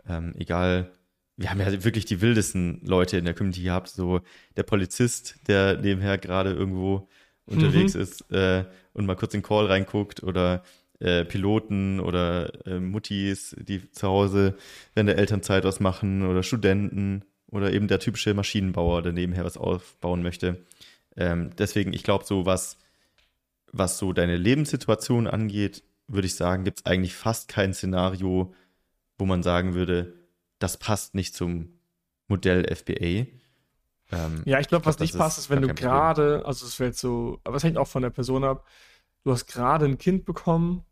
Ähm, egal, wir haben ja wirklich die wildesten Leute in der Community gehabt, so der Polizist, der nebenher gerade irgendwo unterwegs Mhm. ist äh, und mal kurz in den Call reinguckt oder äh, Piloten oder äh, Muttis, die zu Hause während der Elternzeit was machen oder Studenten oder eben der typische Maschinenbauer, der nebenher was aufbauen möchte. Ähm, deswegen, ich glaube, so was, was so deine Lebenssituation angeht, würde ich sagen, gibt es eigentlich fast kein Szenario, wo man sagen würde, das passt nicht zum Modell FBA. Ähm, Ja, ich glaube, was das nicht passt, ist, wenn du gerade, also es wird so, aber es hängt auch von der Person ab, du hast gerade ein Kind bekommen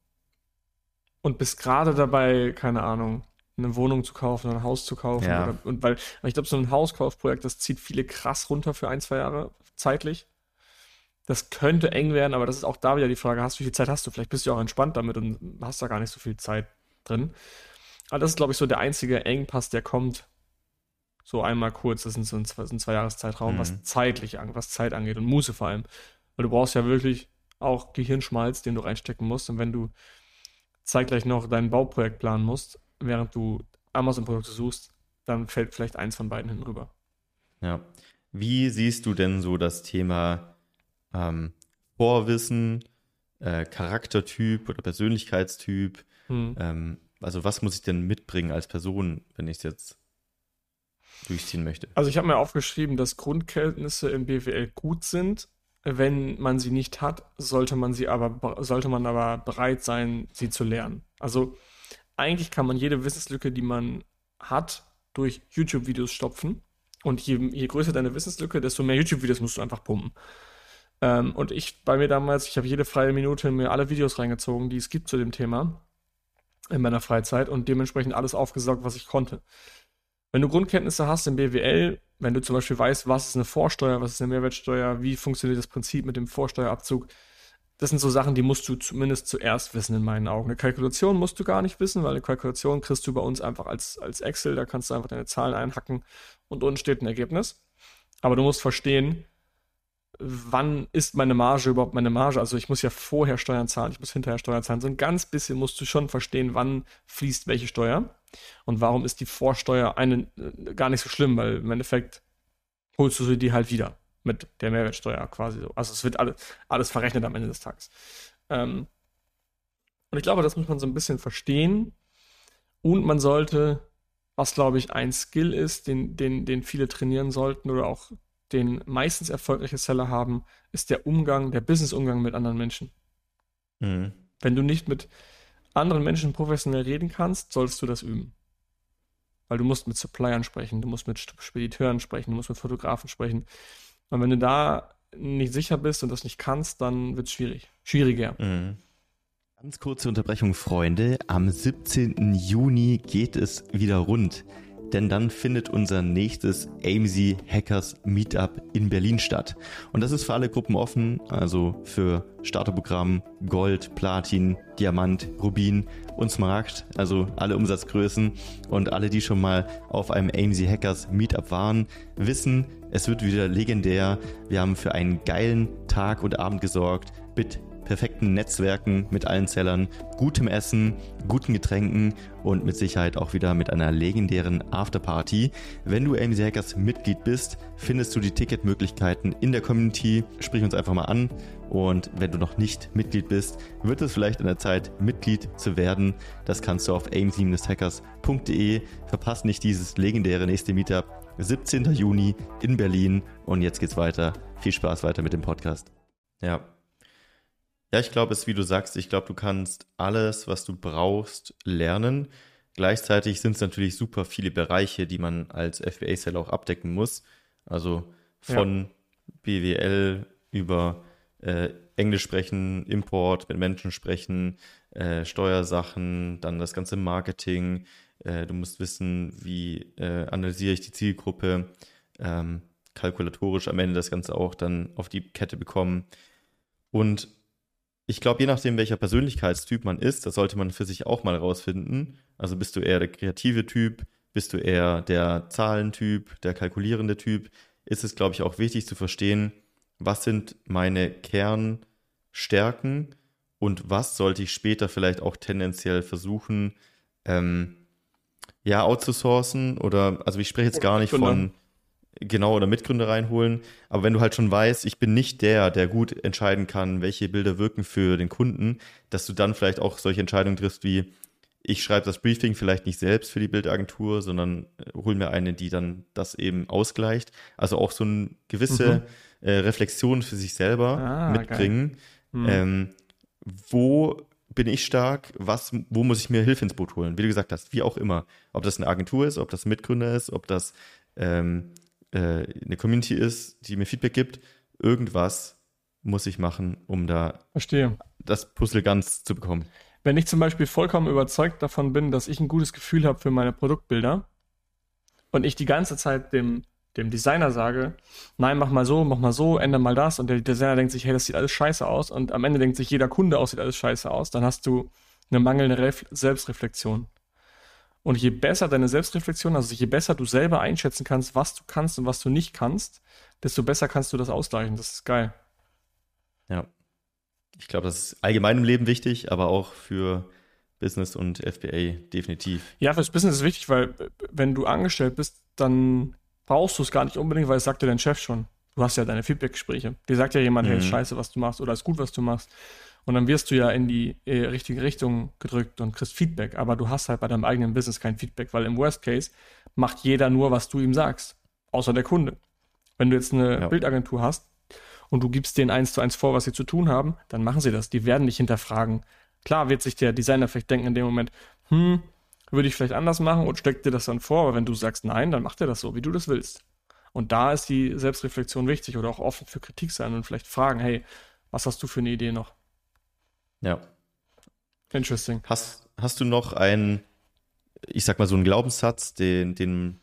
und bist gerade dabei, keine Ahnung, eine Wohnung zu kaufen oder ein Haus zu kaufen. Ja. Oder, und weil, weil ich glaube, so ein Hauskaufprojekt, das zieht viele krass runter für ein, zwei Jahre zeitlich. Das könnte eng werden, aber das ist auch da wieder die Frage, hast wie viel Zeit hast du? Vielleicht bist du auch entspannt damit und hast da gar nicht so viel Zeit drin. Aber das ist, glaube ich, so der einzige Engpass, der kommt, So einmal kurz, das sind so ein, zwei, ein zwei Jahreszeitraum, mhm. was zeitlich, was Zeit angeht und Muße vor allem. Weil du brauchst ja wirklich auch Gehirnschmalz, den du reinstecken musst. Und wenn du zeitgleich noch dein Bauprojekt planen musst, während du Amazon-Produkte suchst, dann fällt vielleicht eins von beiden hin rüber. Ja. Wie siehst du denn so das Thema ähm, Vorwissen, äh, Charaktertyp oder Persönlichkeitstyp? Hm. Ähm, also was muss ich denn mitbringen als Person, wenn ich es jetzt durchziehen möchte? Also ich habe mir aufgeschrieben, dass Grundkenntnisse in BWL gut sind. Wenn man sie nicht hat, sollte man sie aber sollte man aber bereit sein, sie zu lernen. Also eigentlich kann man jede Wissenslücke, die man hat, durch YouTube-Videos stopfen. Und je, je größer deine Wissenslücke, desto mehr YouTube-Videos musst du einfach pumpen. Ähm, und ich bei mir damals, ich habe jede freie Minute mir alle Videos reingezogen, die es gibt zu dem Thema in meiner Freizeit und dementsprechend alles aufgesaugt, was ich konnte. Wenn du Grundkenntnisse hast im BWL, wenn du zum Beispiel weißt, was ist eine Vorsteuer, was ist eine Mehrwertsteuer, wie funktioniert das Prinzip mit dem Vorsteuerabzug, das sind so Sachen, die musst du zumindest zuerst wissen in meinen Augen. Eine Kalkulation musst du gar nicht wissen, weil eine Kalkulation kriegst du bei uns einfach als, als Excel, da kannst du einfach deine Zahlen einhacken und unten steht ein Ergebnis. Aber du musst verstehen, wann ist meine Marge überhaupt meine Marge? Also ich muss ja vorher Steuern zahlen, ich muss hinterher Steuern zahlen. So ein ganz bisschen musst du schon verstehen, wann fließt welche Steuer und warum ist die Vorsteuer eine, äh, gar nicht so schlimm, weil im Endeffekt holst du sie die halt wieder mit der Mehrwertsteuer quasi so. Also es wird alles, alles verrechnet am Ende des Tages. Ähm, und ich glaube, das muss man so ein bisschen verstehen. Und man sollte, was glaube ich ein Skill ist, den, den, den viele trainieren sollten oder auch den meistens erfolgreiche Seller haben, ist der Umgang, der Business-Umgang mit anderen Menschen. Mhm. Wenn du nicht mit anderen Menschen professionell reden kannst, solltest du das üben. Weil du musst mit Suppliern sprechen, du musst mit Spediteuren sprechen, du musst mit Fotografen sprechen. Und wenn du da nicht sicher bist und das nicht kannst, dann wird es schwierig. Schwieriger. Mhm. Ganz kurze Unterbrechung, Freunde. Am 17. Juni geht es wieder rund denn dann findet unser nächstes AMZ Hackers Meetup in Berlin statt. Und das ist für alle Gruppen offen, also für Starterprogramm Gold, Platin, Diamant, Rubin und Smaragd, also alle Umsatzgrößen und alle, die schon mal auf einem AMZ Hackers Meetup waren, wissen, es wird wieder legendär. Wir haben für einen geilen Tag und Abend gesorgt mit perfekten Netzwerken mit allen Zellern, gutem Essen, guten Getränken und mit Sicherheit auch wieder mit einer legendären Afterparty. Wenn du AMZ Hackers Mitglied bist, findest du die Ticketmöglichkeiten in der Community. Sprich uns einfach mal an. Und wenn du noch nicht Mitglied bist, wird es vielleicht an der Zeit, Mitglied zu werden. Das kannst du auf amz-hackers.de. Verpasst nicht dieses legendäre nächste Meetup. 17. Juni in Berlin. Und jetzt geht's weiter. Viel Spaß weiter mit dem Podcast. Ja, ja, ich glaube, es ist wie du sagst, ich glaube, du kannst alles, was du brauchst, lernen. Gleichzeitig sind es natürlich super viele Bereiche, die man als FBA-Seller auch abdecken muss. Also von ja. BWL über äh, Englisch sprechen, Import, mit Menschen sprechen, äh, Steuersachen, dann das ganze Marketing. Äh, du musst wissen, wie äh, analysiere ich die Zielgruppe, ähm, kalkulatorisch am Ende das Ganze auch dann auf die Kette bekommen. Und ich glaube, je nachdem, welcher Persönlichkeitstyp man ist, das sollte man für sich auch mal rausfinden. Also bist du eher der kreative Typ, bist du eher der Zahlentyp, der kalkulierende Typ, ist es, glaube ich, auch wichtig zu verstehen, was sind meine Kernstärken und was sollte ich später vielleicht auch tendenziell versuchen, ähm, ja, outzusourcen? Oder, also ich spreche jetzt gar nicht von, genau oder Mitgründer reinholen. Aber wenn du halt schon weißt, ich bin nicht der, der gut entscheiden kann, welche Bilder wirken für den Kunden, dass du dann vielleicht auch solche Entscheidungen triffst wie, ich schreibe das Briefing vielleicht nicht selbst für die Bildagentur, sondern äh, hol mir eine, die dann das eben ausgleicht. Also auch so eine gewisse mhm. äh, Reflexion für sich selber ah, mitbringen. Mhm. Ähm, wo bin ich stark? Was, wo muss ich mir Hilfe ins Boot holen? Wie du gesagt hast, wie auch immer. Ob das eine Agentur ist, ob das ein Mitgründer ist, ob das ähm, äh, eine Community ist, die mir Feedback gibt, irgendwas muss ich machen, um da Verstehe. das Puzzle ganz zu bekommen. Wenn ich zum Beispiel vollkommen überzeugt davon bin, dass ich ein gutes Gefühl habe für meine Produktbilder und ich die ganze Zeit dem, dem Designer sage, nein, mach mal so, mach mal so, ändere mal das und der Designer denkt sich, hey, das sieht alles scheiße aus und am Ende denkt sich jeder Kunde auch, sieht alles scheiße aus, dann hast du eine mangelnde Ref Selbstreflexion. Und je besser deine Selbstreflexion, also je besser du selber einschätzen kannst, was du kannst und was du nicht kannst, desto besser kannst du das ausgleichen. Das ist geil. Ja. Ich glaube, das ist allgemein im Leben wichtig, aber auch für Business und FBA definitiv. Ja, fürs Business ist wichtig, weil wenn du angestellt bist, dann brauchst du es gar nicht unbedingt, weil es sagt dir dein Chef schon. Du hast ja deine Feedback-Gespräche. Dir sagt ja jemand, mhm. hey, scheiße, was du machst oder ist gut, was du machst. Und dann wirst du ja in die äh, richtige Richtung gedrückt und kriegst Feedback. Aber du hast halt bei deinem eigenen Business kein Feedback, weil im Worst Case macht jeder nur, was du ihm sagst. Außer der Kunde. Wenn du jetzt eine ja. Bildagentur hast und du gibst denen eins zu eins vor, was sie zu tun haben, dann machen sie das. Die werden nicht hinterfragen. Klar wird sich der Designer vielleicht denken in dem Moment, hm, würde ich vielleicht anders machen und steckt dir das dann vor, aber wenn du sagst nein, dann macht er das so, wie du das willst. Und da ist die Selbstreflexion wichtig oder auch offen für Kritik sein und vielleicht fragen, hey, was hast du für eine Idee noch? Ja. Interesting. Hast, hast du noch einen, ich sag mal, so einen Glaubenssatz, den, den,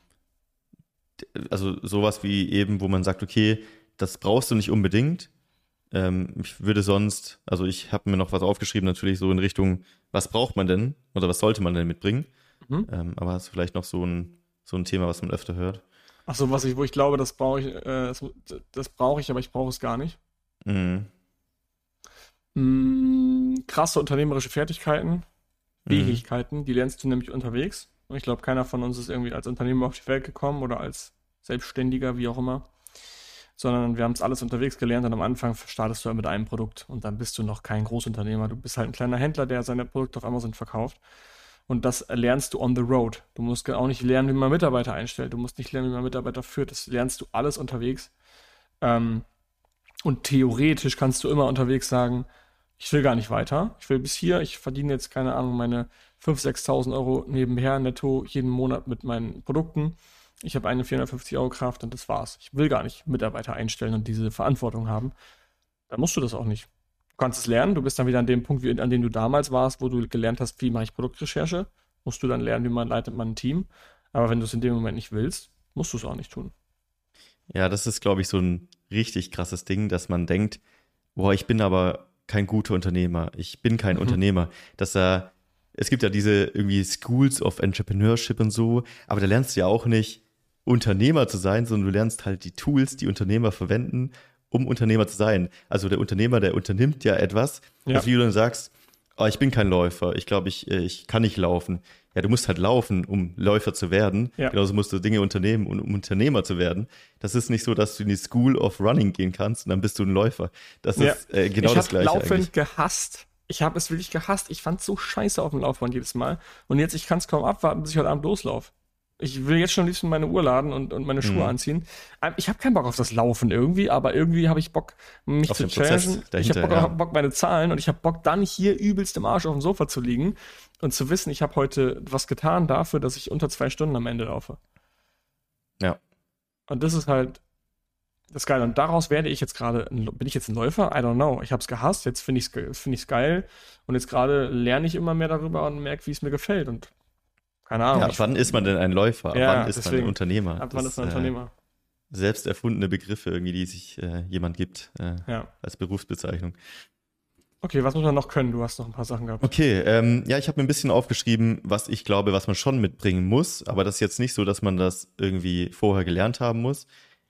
also sowas wie eben, wo man sagt, okay, das brauchst du nicht unbedingt. Ähm, ich würde sonst, also ich habe mir noch was aufgeschrieben, natürlich so in Richtung, was braucht man denn oder was sollte man denn mitbringen? Mhm. Ähm, aber hast du vielleicht noch so ein, so ein Thema, was man öfter hört? Ach so, was ich, wo ich glaube, das brauche ich, äh, das, das brauche ich, aber ich brauche es gar nicht. Mhm. Mhm, krasse unternehmerische Fertigkeiten, mhm. Fähigkeiten, mhm. die lernst du nämlich unterwegs. Und ich glaube, keiner von uns ist irgendwie als Unternehmer auf die Welt gekommen oder als Selbstständiger, wie auch immer. Sondern wir haben es alles unterwegs gelernt und am Anfang startest du halt mit einem Produkt und dann bist du noch kein Großunternehmer. Du bist halt ein kleiner Händler, der seine Produkte auf Amazon verkauft. Und das lernst du on the road. Du musst auch nicht lernen, wie man Mitarbeiter einstellt. Du musst nicht lernen, wie man Mitarbeiter führt. Das lernst du alles unterwegs. Ähm, und theoretisch kannst du immer unterwegs sagen, ich will gar nicht weiter. Ich will bis hier, ich verdiene jetzt, keine Ahnung, meine 5.000, 6.000 Euro nebenher netto jeden Monat mit meinen Produkten. Ich habe eine 450 Euro Kraft und das war's. Ich will gar nicht Mitarbeiter einstellen und diese Verantwortung haben. Dann musst du das auch nicht. Du kannst es lernen. Du bist dann wieder an dem Punkt, an dem du damals warst, wo du gelernt hast, wie mache ich Produktrecherche. Musst du dann lernen, wie man leitet man ein Team. Aber wenn du es in dem Moment nicht willst, musst du es auch nicht tun. Ja, das ist, glaube ich, so ein richtig krasses Ding, dass man denkt, boah, ich bin aber kein guter Unternehmer, ich bin kein mhm. Unternehmer, dass er, es gibt ja diese irgendwie Schools of Entrepreneurship und so, aber da lernst du ja auch nicht Unternehmer zu sein, sondern du lernst halt die Tools, die Unternehmer verwenden, um Unternehmer zu sein. Also der Unternehmer, der unternimmt ja etwas, ja. Wie du dann sagst, oh, ich bin kein Läufer, ich glaube, ich, äh, ich kann nicht laufen. Ja, du musst halt laufen, um Läufer zu werden. Ja. Genauso musst du Dinge unternehmen, um Unternehmer zu werden. Das ist nicht so, dass du in die School of Running gehen kannst und dann bist du ein Läufer. Das ja. ist äh, genau ich das Gleiche. Ich habe Laufen eigentlich. gehasst. Ich habe es wirklich gehasst. Ich fand es so scheiße auf dem Laufband jedes Mal. Und jetzt, ich kann es kaum abwarten, bis ich heute Abend loslaufe. Ich will jetzt schon am liebsten meine Uhr laden und, und meine Schuhe mhm. anziehen. Ähm, ich habe keinen Bock auf das Laufen irgendwie, aber irgendwie habe ich Bock, mich auf zu challengen. ich habe Bock, ja. Bock, meine Zahlen und ich habe Bock, dann hier übelst im Arsch auf dem Sofa zu liegen und zu wissen, ich habe heute was getan dafür, dass ich unter zwei Stunden am Ende laufe. Ja. Und das ist halt das ist geil. Und daraus werde ich jetzt gerade, bin ich jetzt ein Läufer? I don't know. Ich habe es gehasst, jetzt finde ich es find ich's geil. Und jetzt gerade lerne ich immer mehr darüber und merke, wie es mir gefällt. Und keine Ahnung. Ja, wann ist man denn ein Läufer? Ja, wann ist deswegen, man ein Unternehmer? Ab wann ist man ein Unternehmer? Äh, selbst erfundene Begriffe irgendwie, die sich äh, jemand gibt äh, ja. als Berufsbezeichnung. Okay, was muss man noch können? Du hast noch ein paar Sachen gehabt. Okay, ähm, ja, ich habe mir ein bisschen aufgeschrieben, was ich glaube, was man schon mitbringen muss, aber das ist jetzt nicht so, dass man das irgendwie vorher gelernt haben muss.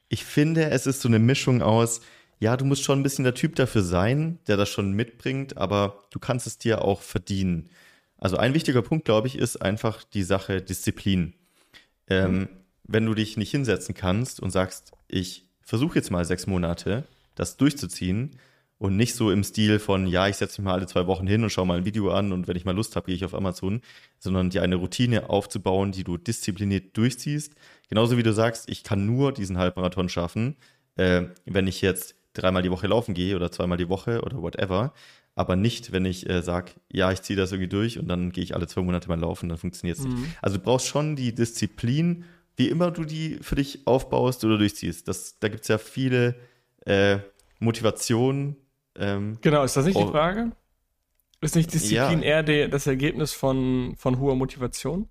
Ich finde, es ist so eine Mischung aus, ja, du musst schon ein bisschen der Typ dafür sein, der das schon mitbringt, aber du kannst es dir auch verdienen. Also ein wichtiger Punkt, glaube ich, ist einfach die Sache Disziplin. Ähm, mhm. Wenn du dich nicht hinsetzen kannst und sagst, ich versuche jetzt mal sechs Monate, das durchzuziehen und nicht so im Stil von, ja, ich setze mich mal alle zwei Wochen hin und schaue mal ein Video an und wenn ich mal Lust habe, gehe ich auf Amazon, sondern dir eine Routine aufzubauen, die du diszipliniert durchziehst. Genauso wie du sagst, ich kann nur diesen Halbmarathon schaffen, äh, wenn ich jetzt dreimal die Woche laufen gehe oder zweimal die Woche oder whatever aber nicht, wenn ich äh, sage, ja, ich ziehe das irgendwie durch und dann gehe ich alle zwei Monate mal laufen, dann funktioniert es mhm. nicht. Also du brauchst schon die Disziplin, wie immer du die für dich aufbaust oder durchziehst. Das, da gibt es ja viele äh, Motivationen. Ähm, genau, ist das nicht die oh. Frage? Ist nicht Disziplin ja. eher die, das Ergebnis von, von hoher Motivation?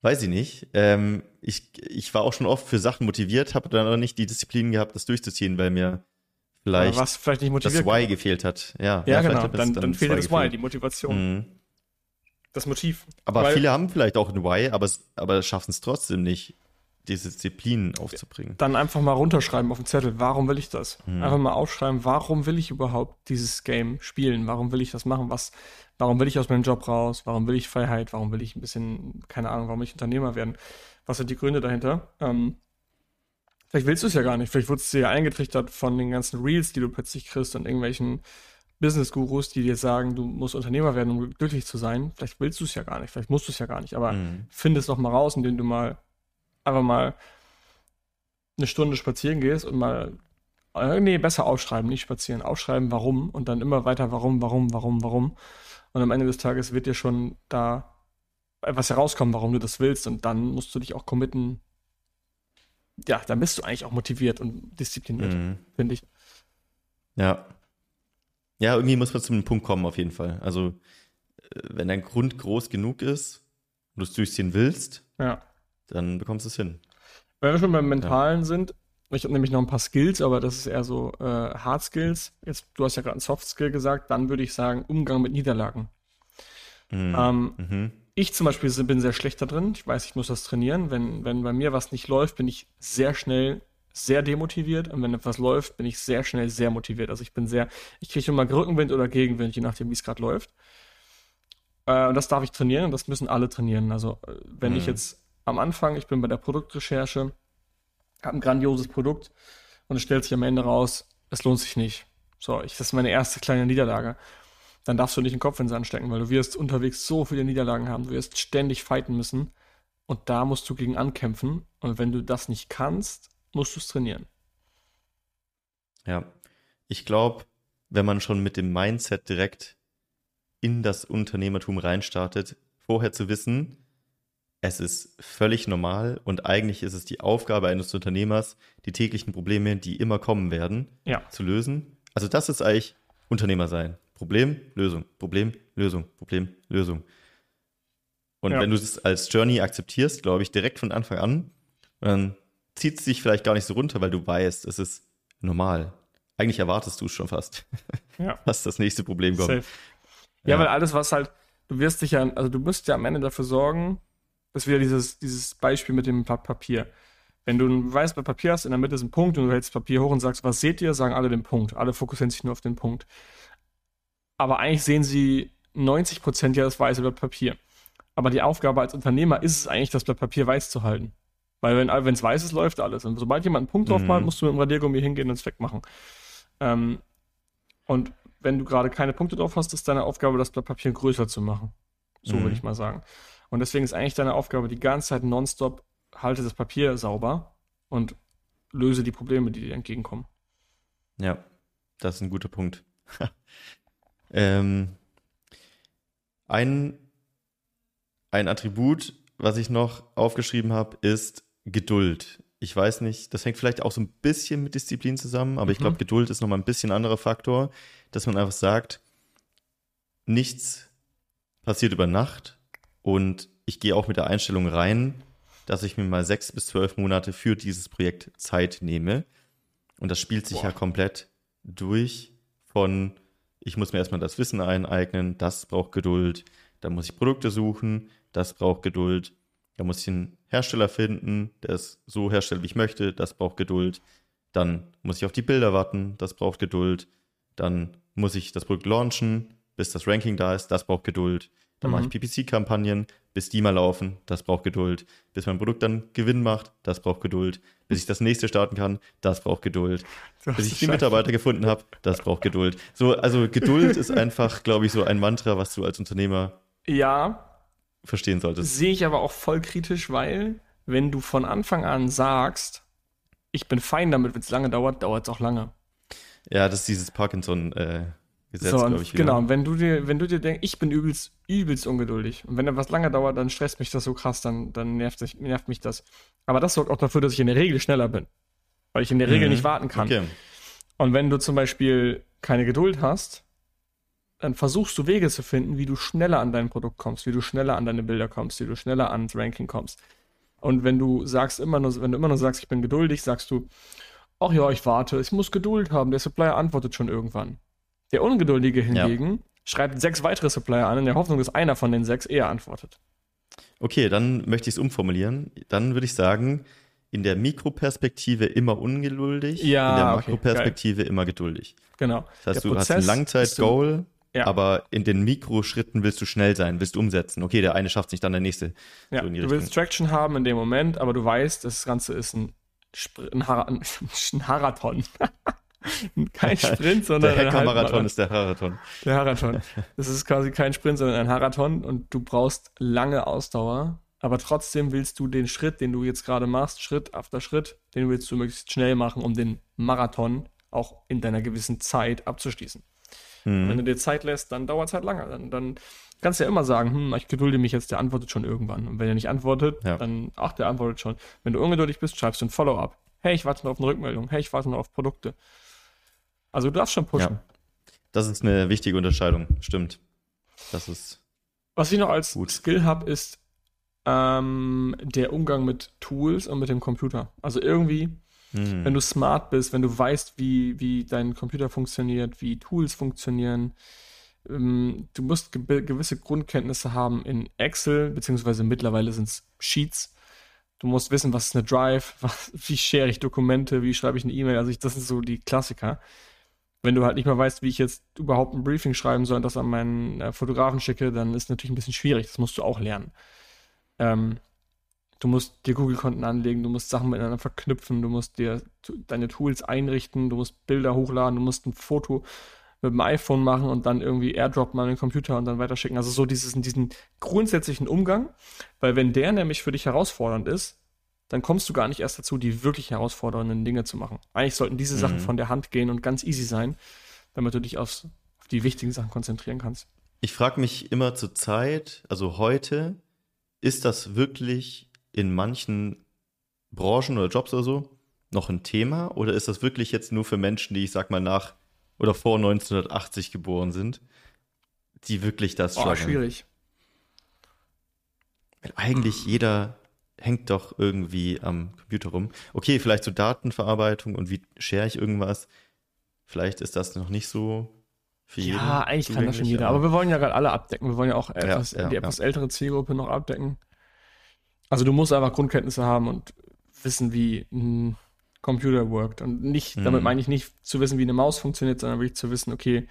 Weiß ich nicht. Ähm, ich, ich war auch schon oft für Sachen motiviert, habe dann aber nicht die Disziplin gehabt, das durchzuziehen, weil mir vielleicht, was vielleicht nicht motiviert das Y gefehlt hat. Ja, ja, ja genau. Dann, dann, dann fehlt das Y, die Motivation. Mhm. das Motiv. Aber Weil- viele haben vielleicht auch ein Why, aber, aber schaffen es trotzdem nicht, diese Disziplin aufzubringen. dann einfach mal runterschreiben auf den Zettel, warum will ich das? Mhm. Einfach mal aufschreiben, warum will ich überhaupt dieses Game spielen? Warum will ich das machen? Was, warum will ich aus meinem Job raus? Warum will ich Freiheit? Warum will ich ein bisschen, keine Ahnung, warum will ich Unternehmer werden? Was sind die Gründe dahinter? Ähm, vielleicht willst du es ja gar nicht. Vielleicht wurdest du ja eingetrichtert von den ganzen Reels, die du plötzlich kriegst und irgendwelchen Business-Gurus, die dir sagen, du musst Unternehmer werden, um glücklich zu sein. Vielleicht willst du es ja gar nicht. Vielleicht musst du es ja gar nicht. Aber Mhm. finde es doch mal raus, indem du mal einfach mal eine Stunde spazieren gehst und mal, äh, nee, besser aufschreiben, nicht spazieren, aufschreiben, warum und dann immer weiter, warum, warum, warum, warum. Und am Ende des Tages wird dir schon da etwas herauskommen, warum du das willst und dann musst du dich auch committen. Ja, dann bist du eigentlich auch motiviert und diszipliniert, Mhm. finde ich. Ja. Ja, irgendwie muss man zu einem Punkt kommen, auf jeden Fall. Also, äh, wenn dein Grund groß genug ist und du es durchziehen willst, Ja. dann bekommst du es hin. Wenn wir schon beim Mentalen sind, ich habe nämlich noch ein paar Skills, aber das ist eher so äh, Hard Skills. Jetzt, du hast ja gerade ein Soft Skill gesagt, dann würde ich sagen, Umgang mit Niederlagen. Mhm. Ähm, Mhm. Ich zum Beispiel bin sehr schlecht da drin. Ich weiß, ich muss das trainieren. Wenn, wenn bei mir was nicht läuft, bin ich sehr schnell sehr demotiviert. Und wenn etwas läuft, bin ich sehr schnell sehr motiviert. Also ich bin sehr, ich kriege immer Rückenwind oder Gegenwind, je nachdem, wie es gerade läuft. Äh, und das darf ich trainieren und das müssen alle trainieren. Also äh, wenn ich Mhm. jetzt am Anfang, ich bin bei der Produktrecherche, habe ein grandioses Produkt und es stellt sich am Ende raus, es lohnt sich nicht. So, ich, das ist meine erste kleine Niederlage. Dann darfst du nicht den Kopf in den Sand stecken, weil du wirst unterwegs so viele Niederlagen haben, du wirst ständig fighten müssen und da musst du gegen ankämpfen und wenn du das nicht kannst, musst du es trainieren. Ja. Ich glaube, wenn man schon mit dem Mindset direkt in das Unternehmertum reinstartet, vorher zu wissen, es ist völlig normal und eigentlich ist es die Aufgabe eines Unternehmers, die täglichen Probleme, die immer kommen werden, Ja. zu lösen. Also das ist eigentlich Unternehmer sein. Problem, Lösung, Problem, Lösung, Problem, Lösung. Und Ja. wenn du es als Journey akzeptierst, glaube ich, direkt von Anfang an, dann zieht es dich vielleicht gar nicht so runter, weil du weißt, es ist normal. Eigentlich erwartest du es schon fast, Ja. dass das nächste Problem kommt. Ja, Ja. weil alles, was halt, du wirst dich ja, also du musst ja am Ende dafür sorgen, dass wieder dieses, dieses Beispiel mit dem Papier. Wenn du ein weißes Papier hast, in der Mitte ist ein Punkt und du hältst das Papier hoch und sagst, was seht ihr, sagen alle den Punkt. Alle fokussieren sich nur auf den Punkt. Aber eigentlich sehen sie 90 Prozent ja das weiße Blatt Papier. Aber die Aufgabe als Unternehmer ist es eigentlich, das Blatt Papier weiß zu halten. Weil wenn es weiß ist, läuft alles. Und sobald jemand einen Punkt drauf Mhm. malt, musst du mit dem Radiergummi hingehen und es wegmachen. Ähm, und wenn du gerade keine Punkte drauf hast, ist deine Aufgabe, das Blatt Papier größer zu machen. So Mhm. würde ich mal sagen. Und deswegen ist eigentlich deine Aufgabe die ganze Zeit nonstop, halte das Papier sauber und löse die Probleme, die dir entgegenkommen. Ja, das ist ein guter Punkt. ähm, ein, ein Attribut, was ich noch aufgeschrieben habe, ist Geduld. Ich weiß nicht, das hängt vielleicht auch so ein bisschen mit Disziplin zusammen, aber ich Mhm. glaube, Geduld ist nochmal ein bisschen anderer Faktor, dass man einfach sagt, nichts passiert über Nacht und ich gehe auch mit der Einstellung rein, dass ich mir mal sechs bis zwölf Monate für dieses Projekt Zeit nehme. Und das spielt sich Boah. ja komplett durch von, ich muss mir erstmal das Wissen eineignen, das braucht Geduld, da muss ich Produkte suchen, das braucht Geduld, da muss ich einen Hersteller finden, der es so herstellt, wie ich möchte, das braucht Geduld, dann muss ich auf die Bilder warten, das braucht Geduld, dann muss ich das Produkt launchen, bis das Ranking da ist, das braucht Geduld, dann mache Mhm. ich PPC-Kampagnen, bis die mal laufen, das braucht Geduld, bis mein Produkt dann Gewinn macht, das braucht Geduld, bis ich das nächste starten kann, das braucht Geduld, bis ich die Mitarbeiter gefunden habe, das braucht Geduld. So, also Geduld ist einfach, glaube ich, so ein Mantra, was du als Unternehmer Ja, verstehen solltest. sehe ich aber auch voll kritisch, weil wenn du von Anfang an sagst, ich bin fein damit, wenn es lange dauert, dauert es auch lange. Ja, das ist dieses Parkinson-Gesetz, So, und ich. genau, und wenn du dir, wenn du dir denkst, ich bin übelst, übelst ungeduldig und wenn etwas lange dauert, dann stresst mich das so krass, dann, dann nervt, sich, nervt mich das. Aber das sorgt auch dafür, dass ich in der Regel schneller bin. Weil ich in der Regel Mhm. nicht warten kann. Okay. Und wenn du zum Beispiel keine Geduld hast, dann versuchst du Wege zu finden, wie du schneller an dein Produkt kommst, wie du schneller an deine Bilder kommst, wie du schneller ans Ranking kommst. Und wenn du sagst immer nur, wenn du immer nur sagst, ich bin geduldig, sagst du, ach ja, ich warte, ich muss Geduld haben, der Supplier antwortet schon irgendwann. Der Ungeduldige hingegen schreibt sechs weitere Supplier an, in der Hoffnung, dass einer von den sechs eher antwortet. Okay, dann möchte ich es umformulieren. Dann würde ich sagen, in der Mikroperspektive immer ungeduldig, Ja, in der okay, Makroperspektive immer geduldig. Genau. Das heißt, Der du hast Prozess ein ist so- Langzeit-Goal, Ja. aber in den Mikroschritten willst du schnell sein, willst umsetzen. Okay, der eine schafft es nicht, dann der nächste. Ja, so du willst Traction haben in dem Moment, aber du weißt, das Ganze ist ein, Spr ein, Har ein Harathon. kein Sprint, sondern Der ein Hacker-Marathon ist der Marathon. Der Harathon. Das ist quasi kein Sprint, sondern ein Harathon und du brauchst lange Ausdauer, aber trotzdem willst du den Schritt, den du jetzt gerade machst, Schritt after Schritt, den willst du möglichst schnell machen, um den Marathon auch in deiner gewissen Zeit abzuschließen. Hm. Wenn du dir Zeit lässt, dann dauert es halt lange. Dann, dann kannst du ja immer sagen, hm, ich gedulde mich jetzt, der antwortet schon irgendwann. Und wenn er nicht antwortet, Ja. dann, ach, der antwortet schon. Wenn du ungeduldig bist, schreibst du ein Follow-up. Hey, ich warte noch auf eine Rückmeldung. Hey, ich warte noch auf Produkte. Also du darfst schon pushen. Ja. Das ist eine wichtige Unterscheidung, stimmt. Das ist, Was ich noch als Gut. Skill habe, ist ähm, der Umgang mit Tools und mit dem Computer. Also irgendwie, hm. wenn du smart bist, wenn du weißt, wie, wie dein Computer funktioniert, wie Tools funktionieren, ähm, du musst ge gewisse Grundkenntnisse haben in Excel, beziehungsweise mittlerweile sind es Sheets. Du musst wissen, was ist eine Drive, was, wie share ich Dokumente, wie schreibe ich eine E-Mail. Also ich, das sind so die Klassiker. Wenn du halt nicht mehr weißt, wie ich jetzt überhaupt ein Briefing schreiben soll und das an meinen äh, Fotografen schicke, dann ist natürlich ein bisschen schwierig. Das musst du auch lernen. Ähm, du musst dir Google-Konten anlegen, du musst Sachen miteinander verknüpfen, du musst dir deine Tools einrichten, du musst Bilder hochladen, du musst ein Foto mit dem iPhone machen und dann irgendwie airdroppen an den Computer und dann weiterschicken. Also so dieses, diesen grundsätzlichen Umgang, weil wenn der nämlich für dich herausfordernd ist, dann kommst du gar nicht erst dazu, die wirklich herausfordernden Dinge zu machen. Eigentlich sollten diese Sachen Mhm. von der Hand gehen und ganz easy sein, damit du dich aufs, auf die wichtigen Sachen konzentrieren kannst. Ich frage mich immer zur Zeit, also heute, ist das wirklich in manchen Branchen oder Jobs oder so noch ein Thema? Oder ist das wirklich jetzt nur für Menschen, die ich sag mal nach oder vor 1980 geboren sind, die wirklich das Oh, schwierig. Weil eigentlich jeder hängt doch irgendwie am Computer rum. Okay, vielleicht so Datenverarbeitung und wie share ich irgendwas. Vielleicht ist das noch nicht so für jeden. Ja, eigentlich kann das schon jeder. Aber wir wollen ja gerade alle abdecken. Wir wollen ja auch etwas, ja, die ja. etwas ältere Zielgruppe noch abdecken. Also du musst einfach Grundkenntnisse haben und wissen, wie ein Computer workt. Und nicht, damit Mhm. meine ich nicht zu wissen, wie eine Maus funktioniert, sondern wirklich zu wissen, okay,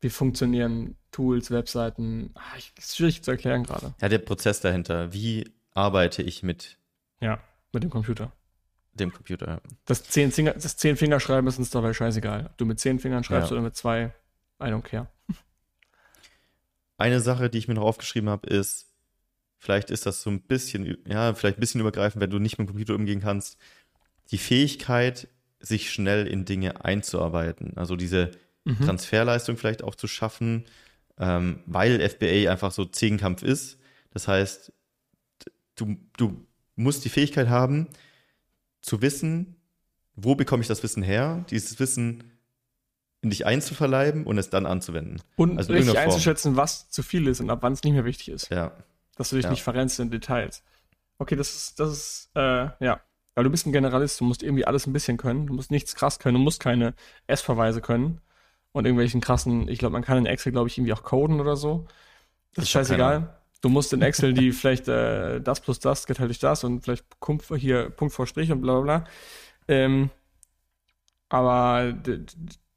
wie funktionieren Tools, Webseiten. Ah, ich- ist schwierig zu erklären gerade. ja, der Prozess dahinter. Wie arbeite ich mit Ja, mit dem Computer. dem Computer? Das zehn, Finger, das zehn Fingerschreiben ist uns dabei scheißegal. Ob du mit zehn Fingern schreibst Ja. oder mit zwei, I don't care. Eine Sache, die ich mir noch aufgeschrieben habe, ist, vielleicht ist das so ein bisschen, ja, vielleicht ein bisschen übergreifend, wenn du nicht mit dem Computer umgehen kannst, die Fähigkeit, sich schnell in Dinge einzuarbeiten. Also diese Mhm. Transferleistung vielleicht auch zu schaffen, ähm, weil FBA einfach so Zehnkampf ist. Das heißt, du, du musst die Fähigkeit haben, zu wissen, wo bekomme ich das Wissen her, dieses Wissen in dich einzuverleiben und es dann anzuwenden. Und Also richtig einzuschätzen, was zu viel ist und ab wann es nicht mehr wichtig ist. Ja, Dass du dich Ja. nicht verrennst in Details. Okay, das ist, das ist, äh, ja. Weil du bist ein Generalist, du musst irgendwie alles ein bisschen können. Du musst nichts krass können, du musst keine S-Verweise können. Und irgendwelchen krassen, ich glaube, man kann in Excel, glaube ich, irgendwie auch coden oder so. Das ist Ich keine scheißegal. Du musst in Excel die vielleicht äh, das plus das geteilt durch das und vielleicht Punkt vor- hier Punkt vor Strich und bla bla bla. Ähm, aber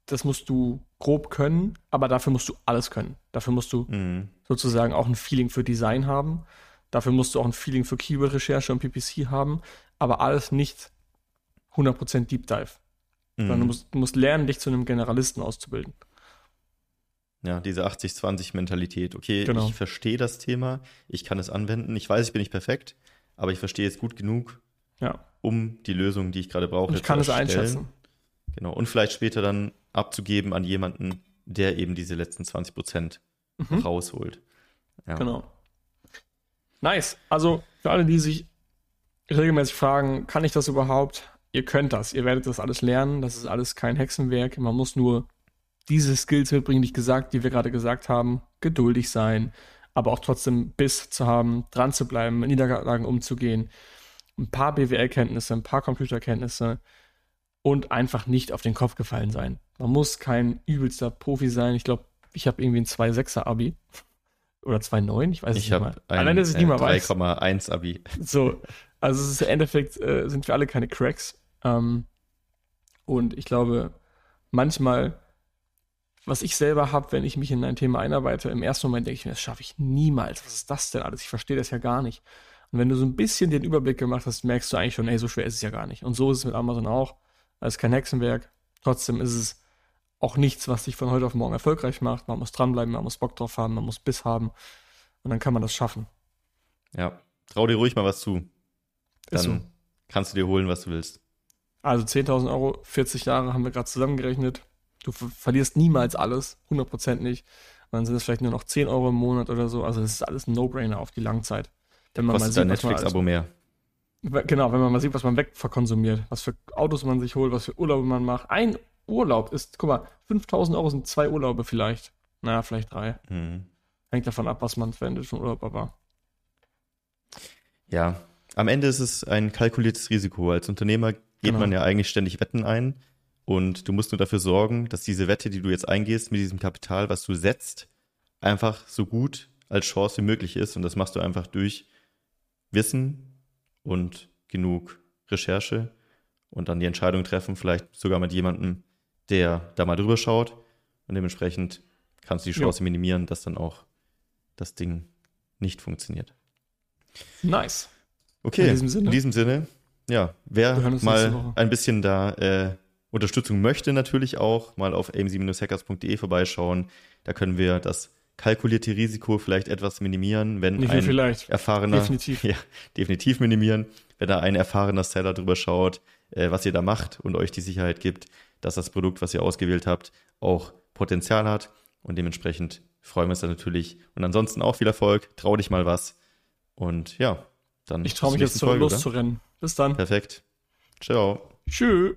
das musst du grob können, aber dafür musst du alles können. Dafür musst du mhm. sozusagen auch ein Feeling für Design haben. Dafür musst du auch ein Feeling für Keyword-Recherche und PPC haben, aber alles nicht 100% Deep Dive. Sondern du Mhm. musst, du musst lernen, dich zu einem Generalisten auszubilden. Ja, diese 80-20-Mentalität. Okay, Genau. ich verstehe das Thema, ich kann es anwenden. Ich weiß, ich bin nicht perfekt, aber ich verstehe es gut genug, Ja. um die Lösung, die ich gerade brauche, ich kann es zu erstellen. einschätzen. Genau. Und vielleicht später dann abzugeben an jemanden, der eben diese letzten 20 Prozent Mhm. rausholt. Ja. Genau. Nice. Also für alle, die sich regelmäßig fragen, kann ich das überhaupt? Ihr könnt das. Ihr werdet das alles lernen. Das ist alles kein Hexenwerk. Man muss nur diese Skills mitbringen, die ich gesagt, die wir gerade gesagt haben. Geduldig sein, aber auch trotzdem Biss zu haben, dran zu bleiben, mit Niederlagen umzugehen. Ein paar BWL-Kenntnisse, ein paar Computerkenntnisse und einfach nicht auf den Kopf gefallen sein. Man muss kein übelster Profi sein. Ich glaube, Ich habe irgendwie ein 2,6er Abi. Oder 2,9, ich weiß es Ich nicht mal. ein Allein, dass ich äh, nicht mal weiß. 3,1 Abi. So, also es ist im Endeffekt, äh, sind wir alle keine Cracks. Ähm, und ich glaube, manchmal, was ich selber habe, wenn ich mich in ein Thema einarbeite, im ersten Moment denke ich mir, das schaffe ich niemals. Was ist das denn alles? Ich verstehe das ja gar nicht. Und wenn du so ein bisschen den Überblick gemacht hast, merkst du eigentlich schon, ey, so schwer ist es ja gar nicht. Und so ist es mit Amazon auch. Es ist kein Hexenwerk. Trotzdem ist es auch nichts, was dich von heute auf morgen erfolgreich macht. Man muss dranbleiben, man muss Bock drauf haben, man muss Biss haben. Und dann kann man das schaffen. Ja, trau dir ruhig mal was zu. Dann so. kannst du dir holen, was du willst. Also 10.000 Euro, 40 Jahre haben wir gerade zusammengerechnet. Du ver verlierst niemals alles, 100% nicht. Und dann sind es vielleicht nur noch 10 Euro im Monat oder so. Also das ist alles ein No-Brainer auf die Langzeit. Wenn man Kostet was man Netflix-Abo mehr. Genau, wenn man mal sieht, was man wegverkonsumiert, was für Autos man sich holt, was für Urlaube man macht. Ein Urlaub ist, guck mal, 5.000 Euro sind zwei Urlaube vielleicht. Naja, vielleicht drei. Mhm. Hängt davon ab, was man verwendet für Urlaub, aber Ja, am Ende ist es ein kalkuliertes Risiko. Als Unternehmer geht Genau. man ja eigentlich ständig Wetten ein und du musst nur dafür sorgen, dass diese Wette, die du jetzt eingehst mit diesem Kapital, was du setzt, einfach so gut als Chance wie möglich ist und das machst du einfach durch Wissen und genug Recherche und dann die Entscheidung treffen, vielleicht sogar mit jemandem, der da mal drüber schaut und dementsprechend kannst du die Ja. Chance minimieren, dass dann auch das Ding nicht funktioniert. nice. Okay, In diesem Sinne. in diesem Sinne ja, wer mal ein bisschen da äh, Unterstützung möchte, natürlich auch mal auf amc-hackers.de vorbeischauen. Da können wir das kalkulierte Risiko vielleicht etwas minimieren, wenn Nicht ein vielleicht. erfahrener, Definitiv. ja, definitiv minimieren, wenn da ein erfahrener Seller drüber schaut, äh, was ihr da macht und euch die Sicherheit gibt, dass das Produkt, was ihr ausgewählt habt, auch Potenzial hat und dementsprechend freuen wir uns da natürlich. Und ansonsten auch viel Erfolg, trau dich mal was und ja, dann Ich traue mich jetzt zurück loszurennen. Bis dann. Perfekt. Ciao. Tschüss.